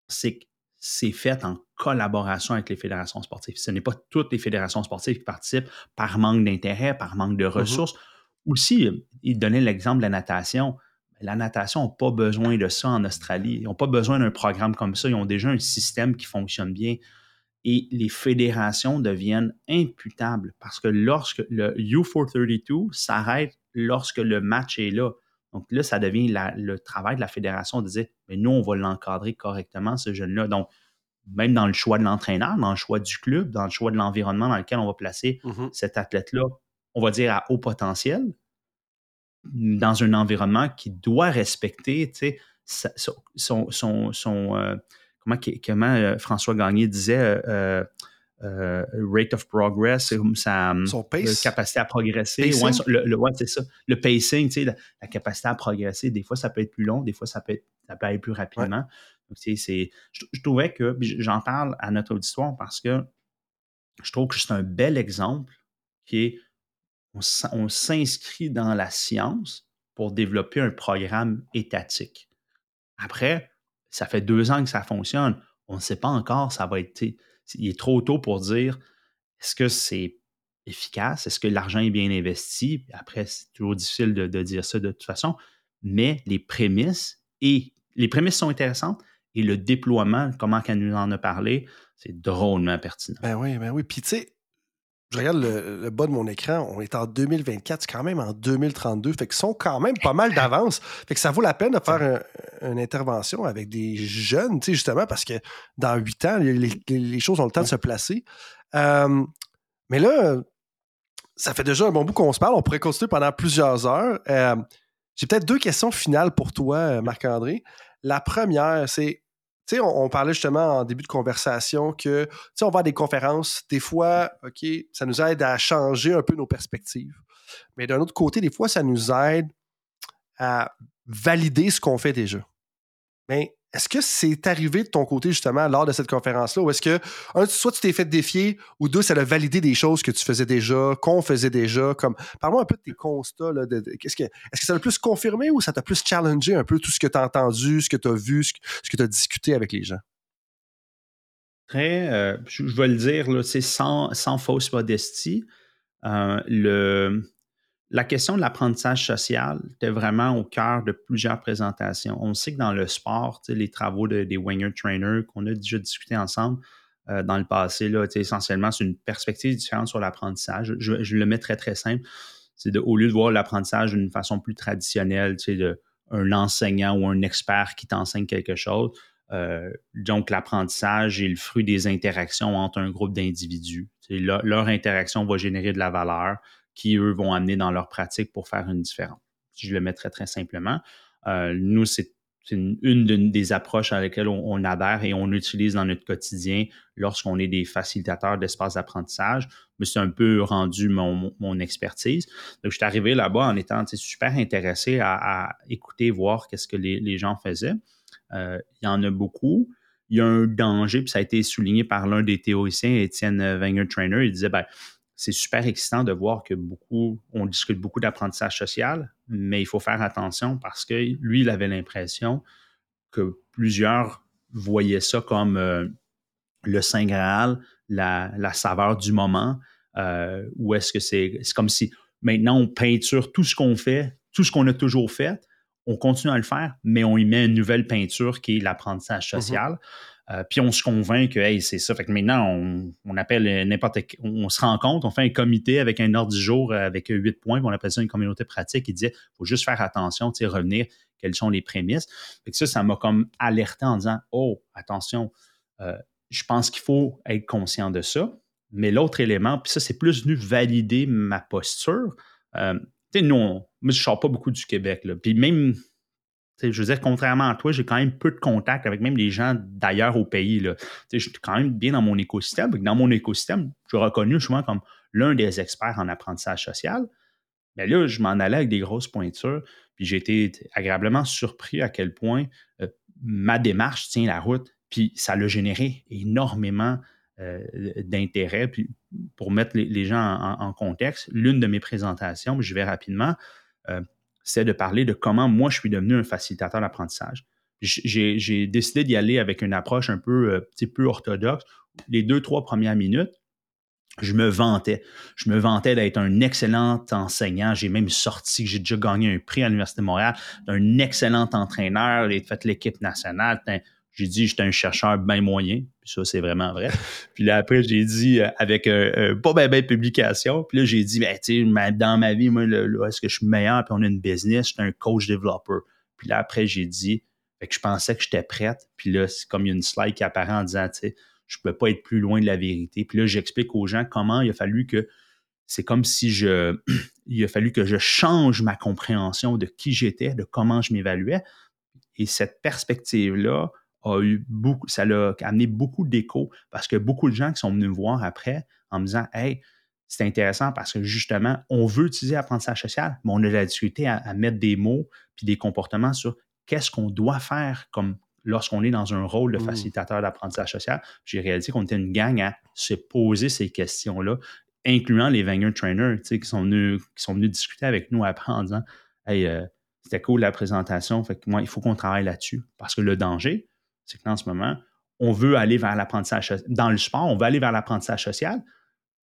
Speaker 1: c'est que c'est fait en collaboration avec les fédérations sportives. Ce n'est pas toutes les fédérations sportives qui participent par manque d'intérêt, par manque de ressources. Aussi, euh, il donnait l'exemple de la natation. La natation n'a pas besoin de ça en Australie. Ils n'ont pas besoin d'un programme comme ça. Ils ont déjà un système qui fonctionne bien. Et les fédérations deviennent imputables parce que lorsque le U432 s'arrête lorsque le match est là. Donc là, ça devient la- le travail de la fédération de dire, mais nous, on va l'encadrer correctement, ce jeune-là. Donc, même dans le choix de l'entraîneur, dans le choix du club, dans le choix de l'environnement dans lequel on va placer
Speaker 3: Mhm.
Speaker 1: cet athlète-là, on va dire à haut potentiel, dans un environnement qui doit respecter, tu sais, sa- son, son, euh, comment euh, François Gagné disait, euh, euh, rate of progress, sa
Speaker 3: Son pace.
Speaker 1: capacité à progresser. Ouais, le, le- ouais, c'est ça. Le pacing, tu sais, la, la capacité à progresser. Des fois, ça peut être plus long, des fois, ça peut, être, ça peut aller plus rapidement. Donc, tu sais, c'est, je, je trouvais que, j'en parle à notre auditoire parce que je trouve que c'est un bel exemple qui est, on, on s'inscrit dans la science pour développer un programme étatique. Après, ça fait deux ans que ça fonctionne. On ne sait pas encore, ça va être, il est trop tôt pour dire est-ce que c'est efficace, est-ce que l'argent est bien investi? Après, c'est toujours difficile de, de dire ça de toute façon, mais les prémices et les prémices sont intéressantes et le déploiement, comment qu'elle nous en a parlé, c'est drôlement pertinent.
Speaker 3: Ben oui, ben oui. Puis tu sais, je regarde le, bas de mon écran, on est en 2024, c'est quand même en 2032. Fait qu'ils sont quand même pas mal d'avance. Fait que ça vaut la peine de faire un- une intervention avec des jeunes, tu sais, justement, parce que dans huit ans, les, choses ont le temps de se placer. Euh, mais là, ça fait déjà un bon bout qu'on se parle. On pourrait continuer pendant plusieurs heures. Euh, J'ai peut-être deux questions finales pour toi, Marc-André. La première, c'est, tu sais, on, parlait justement en début de conversation que, tu sais, on va à des conférences, des fois, OK, ça nous aide à changer un peu nos perspectives. Mais d'un autre côté, des fois, ça nous aide à valider ce qu'on fait déjà. Mais est-ce que c'est arrivé de ton côté, justement, lors de cette conférence-là, ou est-ce que, un, soit tu t'es fait défier, ou deux, ça a validé des choses que tu faisais déjà, qu'on faisait déjà, comme, parle-moi un peu de tes constats, qu'est-ce que, est-ce que ça t'a plus confirmé ou ça t'a plus challengé un peu tout ce que tu as entendu, ce que tu as vu, ce que, ce que tu as discuté avec les gens?
Speaker 1: Très, euh, je, je vais le dire, là, c'est sans, sans fausse modestie. euh, le, la question de l'apprentissage social était vraiment au cœur de plusieurs présentations. On sait que dans le sport, les travaux de- des Wenger Trainers qu'on a déjà discuté ensemble euh, dans le passé, là, essentiellement, c'est une perspective différente sur l'apprentissage. Je, le mets très, très simple. C'est au lieu de voir l'apprentissage d'une façon plus traditionnelle, de un enseignant ou un expert qui t'enseigne quelque chose, euh, donc, l'apprentissage est le fruit des interactions entre un groupe d'individus. Leur interaction va générer de la valeur qui, eux, vont amener dans leur pratique pour faire une différence. Je le mets très, simplement, euh, nous, c'est une, une de- des approches à laquelle on, adhère et on utilise dans notre quotidien lorsqu'on est des facilitateurs d'espace d'apprentissage. Mais c'est un peu rendu mon, expertise. Donc, je suis arrivé là-bas en étant super intéressé à, écouter, voir qu'est-ce que les, gens faisaient. Euh, il y en a beaucoup. Il y a un danger, puis ça a été souligné par l'un des théoriciens, Étienne Wenger Trainer. Il disait ben, c'est super excitant de voir que beaucoup, on discute beaucoup d'apprentissage social, mais il faut faire attention parce que lui, il avait l'impression que plusieurs voyaient ça comme euh, le Saint Graal, la, la saveur du moment, euh, ou est-ce que c'est c'est comme si maintenant on peinture tout ce qu'on fait, tout ce qu'on a toujours fait, on continue à le faire, mais on y met une nouvelle peinture qui est l'apprentissage social. Euh, puis on se convainc que hey, c'est ça. Fait que maintenant, on, appelle n'importe qui- on se rend compte, on fait un comité avec un ordre du jour euh, avec huit points, puis on appelle ça une communauté pratique. Il disait faut juste faire attention, tu sais, revenir, quelles sont les prémices. Fait que ça, ça m'a comme alerté en disant Oh, attention, euh, je pense qu'il faut être conscient de ça. Mais l'autre élément, puis ça, c'est plus venu valider ma posture. Tu sais, nous, on- moi, je ne sors pas beaucoup du Québec. Là. Puis même je veux dire, contrairement à toi, j'ai quand même peu de contact avec même les gens d'ailleurs au pays. Je suis quand même bien dans mon écosystème. Dans mon écosystème, je suis reconnu souvent comme l'un des experts en apprentissage social. Mais là, je m'en allais avec des grosses pointures. Puis j'ai été agréablement surpris à quel point euh, ma démarche tient la route. Puis ça l'a généré énormément euh, d'intérêt. Puis pour mettre les, gens en, contexte, l'une de mes présentations, je vais rapidement, euh, c'est de parler de comment moi je suis devenu un facilitateur d'apprentissage. J'ai décidé d'y aller avec une approche un peu, petit peu orthodoxe. Les deux, trois premières minutes, je me vantais. Je me vantais d'être un excellent enseignant. J'ai même sorti, j'ai déjà gagné un prix à l'Université de Montréal, d'un excellent entraîneur, j'ai fait l'équipe nationale. J'ai dit, j'étais un chercheur bien moyen. Puis ça, c'est vraiment vrai. <laughs> puis là, après, j'ai dit, euh, avec euh, euh, pas bien ben publication, puis là, j'ai dit, ben, tu sais, dans ma vie, moi, est-ce que je suis meilleur? Puis on a une business, j'étais un coach développeur. Puis là, après, j'ai dit, fait que je pensais que j'étais prête. Puis là, c'est comme il y a une slide qui apparaît en disant, tu sais, je ne peux pas être plus loin de la vérité. Puis là, j'explique aux gens comment il a fallu que c'est comme si je, <clears throat> il a fallu que je change ma compréhension de qui j'étais, de comment je m'évaluais. Et cette perspective-là a eu beaucoup, ça l'a amené beaucoup d'écho parce que beaucoup de gens qui sont venus me voir après en me disant, hey, c'est intéressant parce que justement, on veut utiliser l'apprentissage social, mais on a la difficulté à, à mettre des mots puis des comportements sur qu'est-ce qu'on doit faire comme lorsqu'on est dans un rôle de mmh. facilitateur d'apprentissage social, j'ai réalisé qu'on était une gang à se poser ces questions-là, incluant les Wenger Trainers, qui sont, venus, qui sont venus discuter avec nous après en disant Hey, euh, c'était cool la présentation, fait que moi, il faut qu'on travaille là-dessus. Parce que le danger, c'est qu'en ce moment, on veut aller vers l'apprentissage dans le sport, on veut aller vers l'apprentissage social.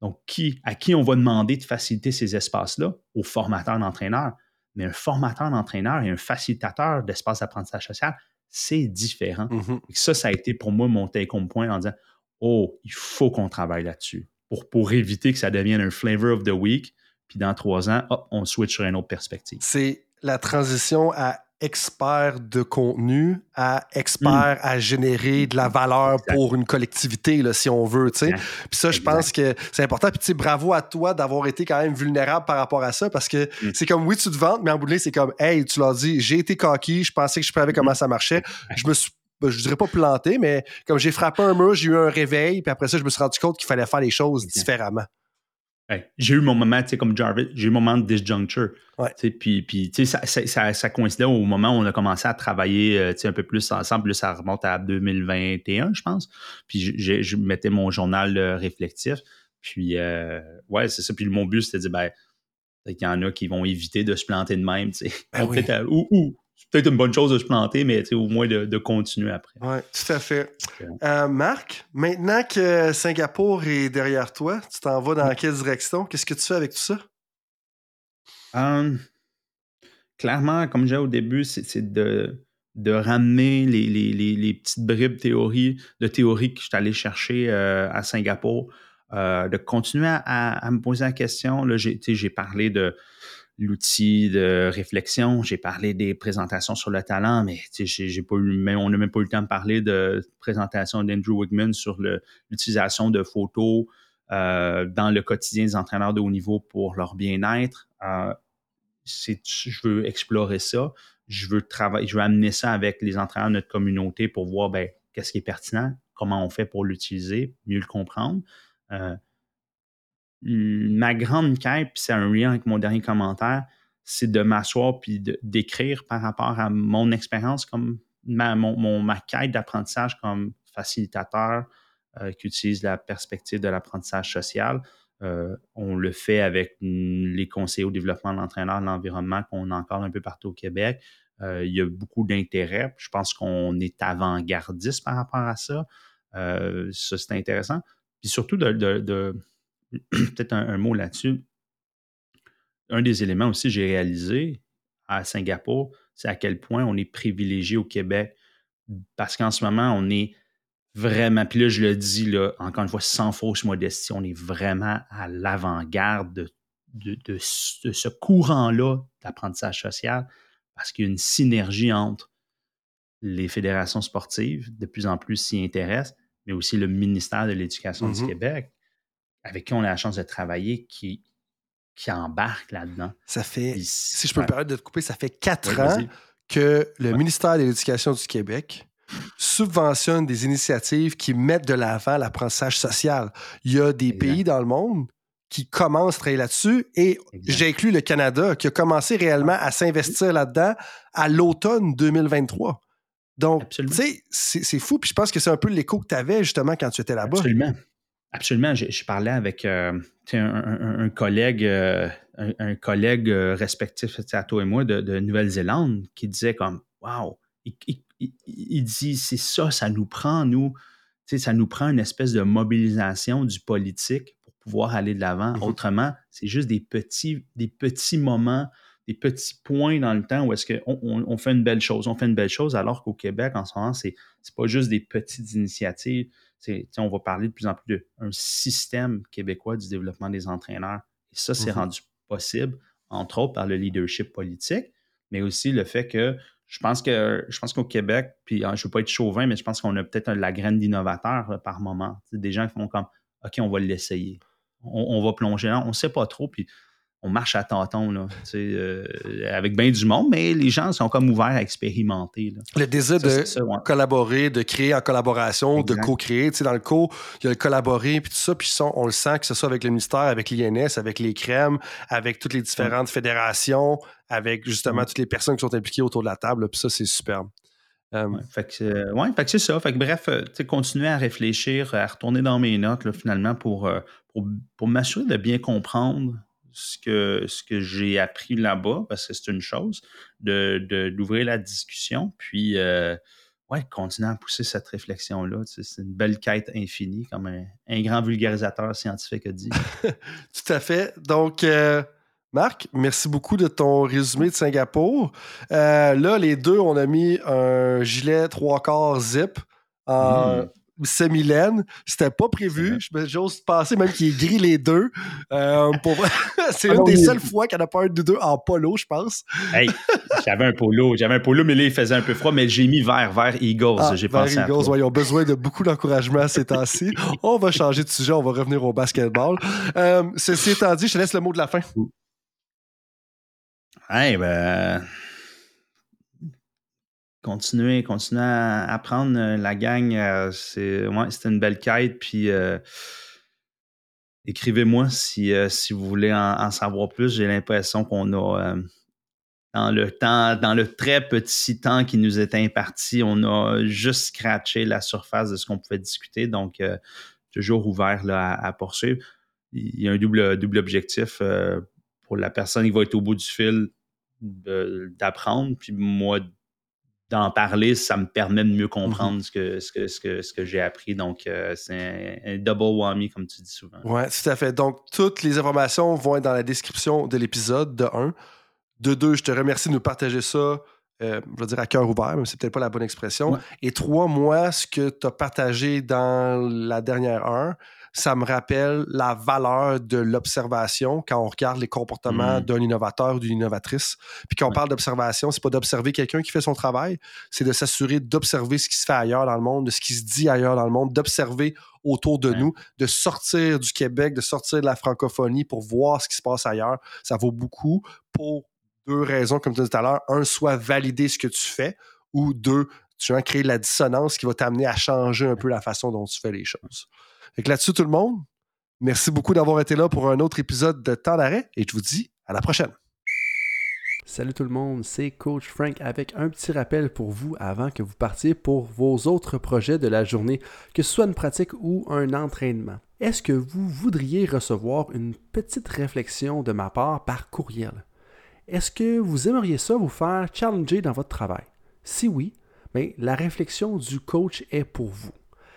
Speaker 1: Donc, qui, à qui on va demander de faciliter ces espaces-là? Aux formateurs d'entraîneurs. Mais un formateur d'entraîneur et un facilitateur d'espace d'apprentissage social, c'est différent.
Speaker 3: Mmh
Speaker 1: ça, ça a été pour moi mon take-home point en disant Oh, il faut qu'on travaille là-dessus pour, pour éviter que ça devienne un flavor of the week. Puis dans trois ans, on switch sur une autre perspective.
Speaker 3: C'est la transition à expert de contenu à expert hmm. à générer de la valeur pour une collectivité, là, si on veut. Puis ça, je pense que c'est important. Puis bravo à toi d'avoir été quand même vulnérable par rapport à ça parce que hmm. c'est comme, oui, tu te vantes, mais en bout de ligne, c'est comme, hey, tu l'as dit, j'ai été coquille, je pensais que je savais comment hmm. ça marchait. Je me suis ben, je dirais pas planté, mais comme j'ai frappé un mur, j'ai eu un réveil, puis après ça, je me suis rendu compte qu'il fallait faire les choses différemment
Speaker 1: j'ai eu mon moment, tu sais, comme Jarvis, j'ai eu mon moment de disjuncture. Puis, puis tu sais, ça, ça, coïncidait au moment où on a commencé à travailler euh, un peu plus ensemble. ça remonte à 2021, je pense. Puis je mettais mon journal euh, réflectif. Puis, euh, ouais, c'est ça. Puis mon but, c'était de dire, ben, il y en a qui vont éviter de se planter de même, tu sais. Ben <laughs> ou, c'est peut-être une bonne chose de se planter, mais au moins de, continuer après.
Speaker 3: Oui, tout à fait. Euh, Marc, maintenant que Singapour est derrière toi, tu t'en vas dans quelle direction? Qu'est-ce que tu fais avec tout ça?
Speaker 1: Hum, clairement, comme j'ai au début, c'est de, de ramener les, petites bribes de théorie que je suis allé chercher euh, à Singapour, euh, de continuer à, me poser la question. J'ai parlé de l'outil de réflexion. J'ai parlé des présentations sur le talent, mais j'ai pas eu, on n'a même pas eu le temps de parler de présentation d'Andrew Wigman sur l'utilisation de photos euh, dans le quotidien des entraîneurs de haut niveau pour leur bien-être. Euh, je veux explorer ça. Je veux travailler, je veux amener ça avec les entraîneurs de notre communauté pour voir ben, qu'est-ce qui est pertinent, comment on fait pour l'utiliser, mieux le comprendre. Euh, ma grande quête, puis c'est un lien avec mon dernier commentaire, c'est de m'asseoir puis d'écrire par rapport à mon expérience comme ma, ma quête d'apprentissage comme facilitateur euh, qui utilise la perspective de l'apprentissage social. Euh, on le fait avec les conseillers au développement de l'entraîneur, de l'environnement qu'on a encore un peu partout au Québec. Euh, il y a beaucoup d'intérêt. Je pense qu'on est avant-gardiste par rapport à ça. ça, c'est intéressant. Puis surtout de <clears throat> peut-être un, mot là-dessus. Un des éléments aussi que j'ai réalisé à Singapour, c'est à quel point on est privilégié au Québec parce qu'en ce moment, on est vraiment, puis là, je le dis, là, encore une fois, sans fausse modestie, on est vraiment à l'avant-garde de, ce courant-là d'apprentissage social parce qu'il y a une synergie entre les fédérations sportives, de plus en plus s'y intéressent, mais aussi le ministère de l'Éducation du mm-hmm. Québec avec qui on a la chance de travailler qui, qui embarque là-dedans.
Speaker 3: Ça fait, si je peux me permettre de te couper, ça fait quatre ans que le ministère de l'Éducation du Québec subventionne des initiatives qui mettent de l'avant l'apprentissage social. Il y a des pays dans le monde qui commencent à travailler là-dessus et j'ai inclus le Canada qui a commencé réellement à s'investir là-dedans à l'automne 2023. Donc, tu sais, c'est fou. Puis je pense que c'est un peu l'écho que tu avais justement quand tu étais là-bas.
Speaker 1: Absolument. Absolument. Je, parlais avec euh, un, collègue, euh, un, collègue euh, respectif à toi et moi de, Nouvelle-Zélande qui disait comme Wow, il, dit c'est ça, ça nous prend, nous, ça nous prend une espèce de mobilisation du politique pour pouvoir aller de l'avant. Mm-hmm. Autrement, c'est juste des petits, des petits moments, des petits points dans le temps où est-ce qu'on on, fait une belle chose. On fait une belle chose alors qu'au Québec, en ce moment, c'est pas juste des petites initiatives on va parler de plus en plus d'un système québécois du développement des entraîneurs. Et ça, c'est mhm. rendu possible, entre autres, par le leadership politique, mais aussi le fait que je pense que je pense qu'au Québec, puis hein, je ne veux pas être chauvin, mais je pense qu'on a peut-être la graine d'innovateur par moment. des gens qui font comme OK, on va l'essayer. On, on, va plonger là. On ne sait pas trop. Puis on marche à tâtons, là, euh, avec bien du monde, mais les gens sont comme ouverts à expérimenter.
Speaker 3: Le désir de collaborer, de créer en collaboration, de co-créer. Dans le co, il y a le collaborer, puis tout ça, puis on le sent que ce soit avec le ministère, avec l'INS, avec les crèmes, avec toutes les différentes fédérations, avec justement toutes les personnes qui sont impliquées autour de la table, puis ça, c'est superbe.
Speaker 1: Euh, fait que, ouais, fait que c'est ça. Fait que bref, euh, continuer à réfléchir, à retourner dans mes notes là, finalement pour, pour, pour m'assurer de bien comprendre ce que, ce que j'ai appris là-bas, parce que c'est une chose, de, d'ouvrir la discussion, puis euh, ouais, continuer à pousser cette réflexion-là. c'est une belle quête infinie, comme un, grand vulgarisateur scientifique a dit. <laughs>
Speaker 3: Tout à fait. Donc, euh, Marc, merci beaucoup de ton résumé de Singapour. Euh, là, les deux, on a mis un gilet trois quarts zip en, hmm semi-laine. C'était pas prévu. J'ose penser même qu'il est gris les deux. Euh, <laughs> c'est une des seules fois qu'il n'y en a pas un de deux en polo, je pense.
Speaker 1: hey, j'avais un polo. J'avais un polo, mais là, il faisait un peu froid. Mais j'ai mis vert, vert Eagles. Ah, j'ai pensé Eagles,
Speaker 3: à ils ont besoin de beaucoup d'encouragement ces temps-ci. <laughs> on va changer de sujet. On va revenir au basketball. Euh, ceci étant dit, je te laisse le mot de la fin.
Speaker 1: Hey, ben continuer, continuer à apprendre euh, la gang. Euh, c'est c'était une belle quête. Puis euh, écrivez-moi si, si vous voulez en, savoir plus. J'ai l'impression qu'on a dans le temps, dans le très petit temps qui nous est imparti, on a juste scratché la surface de ce qu'on pouvait discuter. Donc, toujours ouvert là, à, poursuivre. Il y a un double, double objectif pour la personne qui va être au bout du fil d'apprendre, puis moi d'en parler, ça me permet de mieux comprendre mm-hmm. ce que, ce que, ce que, ce que j'ai appris. Donc, euh, c'est un, double whammy, comme tu dis souvent.
Speaker 3: Oui, tout à fait. Donc, toutes les informations vont être dans la description de l'épisode, de 1. De 2, je te remercie de nous partager ça. Euh, je vais dire à cœur ouvert, mais c'est peut-être pas la bonne expression. Et trois, moi, ce que tu as partagé dans la dernière heure, ça me rappelle la valeur de l'observation quand on regarde les comportements mm. d'un innovateur ou d'une innovatrice. Puis quand on parle d'observation, c'est pas d'observer quelqu'un qui fait son travail, c'est de s'assurer d'observer ce qui se fait ailleurs dans le monde, de ce qui se dit ailleurs dans le monde, d'observer autour de nous, de sortir du Québec, de sortir de la francophonie pour voir ce qui se passe ailleurs. Ça vaut beaucoup pour deux raisons, comme tu disais tout à l'heure. Un, soit valider ce que tu fais, ou deux, tu vas créer la dissonance qui va t'amener à changer un peu la façon dont tu fais les choses. Fait là-dessus, tout le monde, merci beaucoup d'avoir été là pour un autre épisode de Temps d'arrêt et je vous dis à la prochaine. Salut tout le monde, c'est Coach Frank avec un petit rappel pour vous avant que vous partiez pour vos autres projets de la journée, que ce soit une pratique ou un entraînement. Est-ce que vous voudriez recevoir une petite réflexion de ma part par courriel? Est-ce que vous aimeriez ça vous faire challenger dans votre travail? Si oui, bien, la réflexion du coach est pour vous.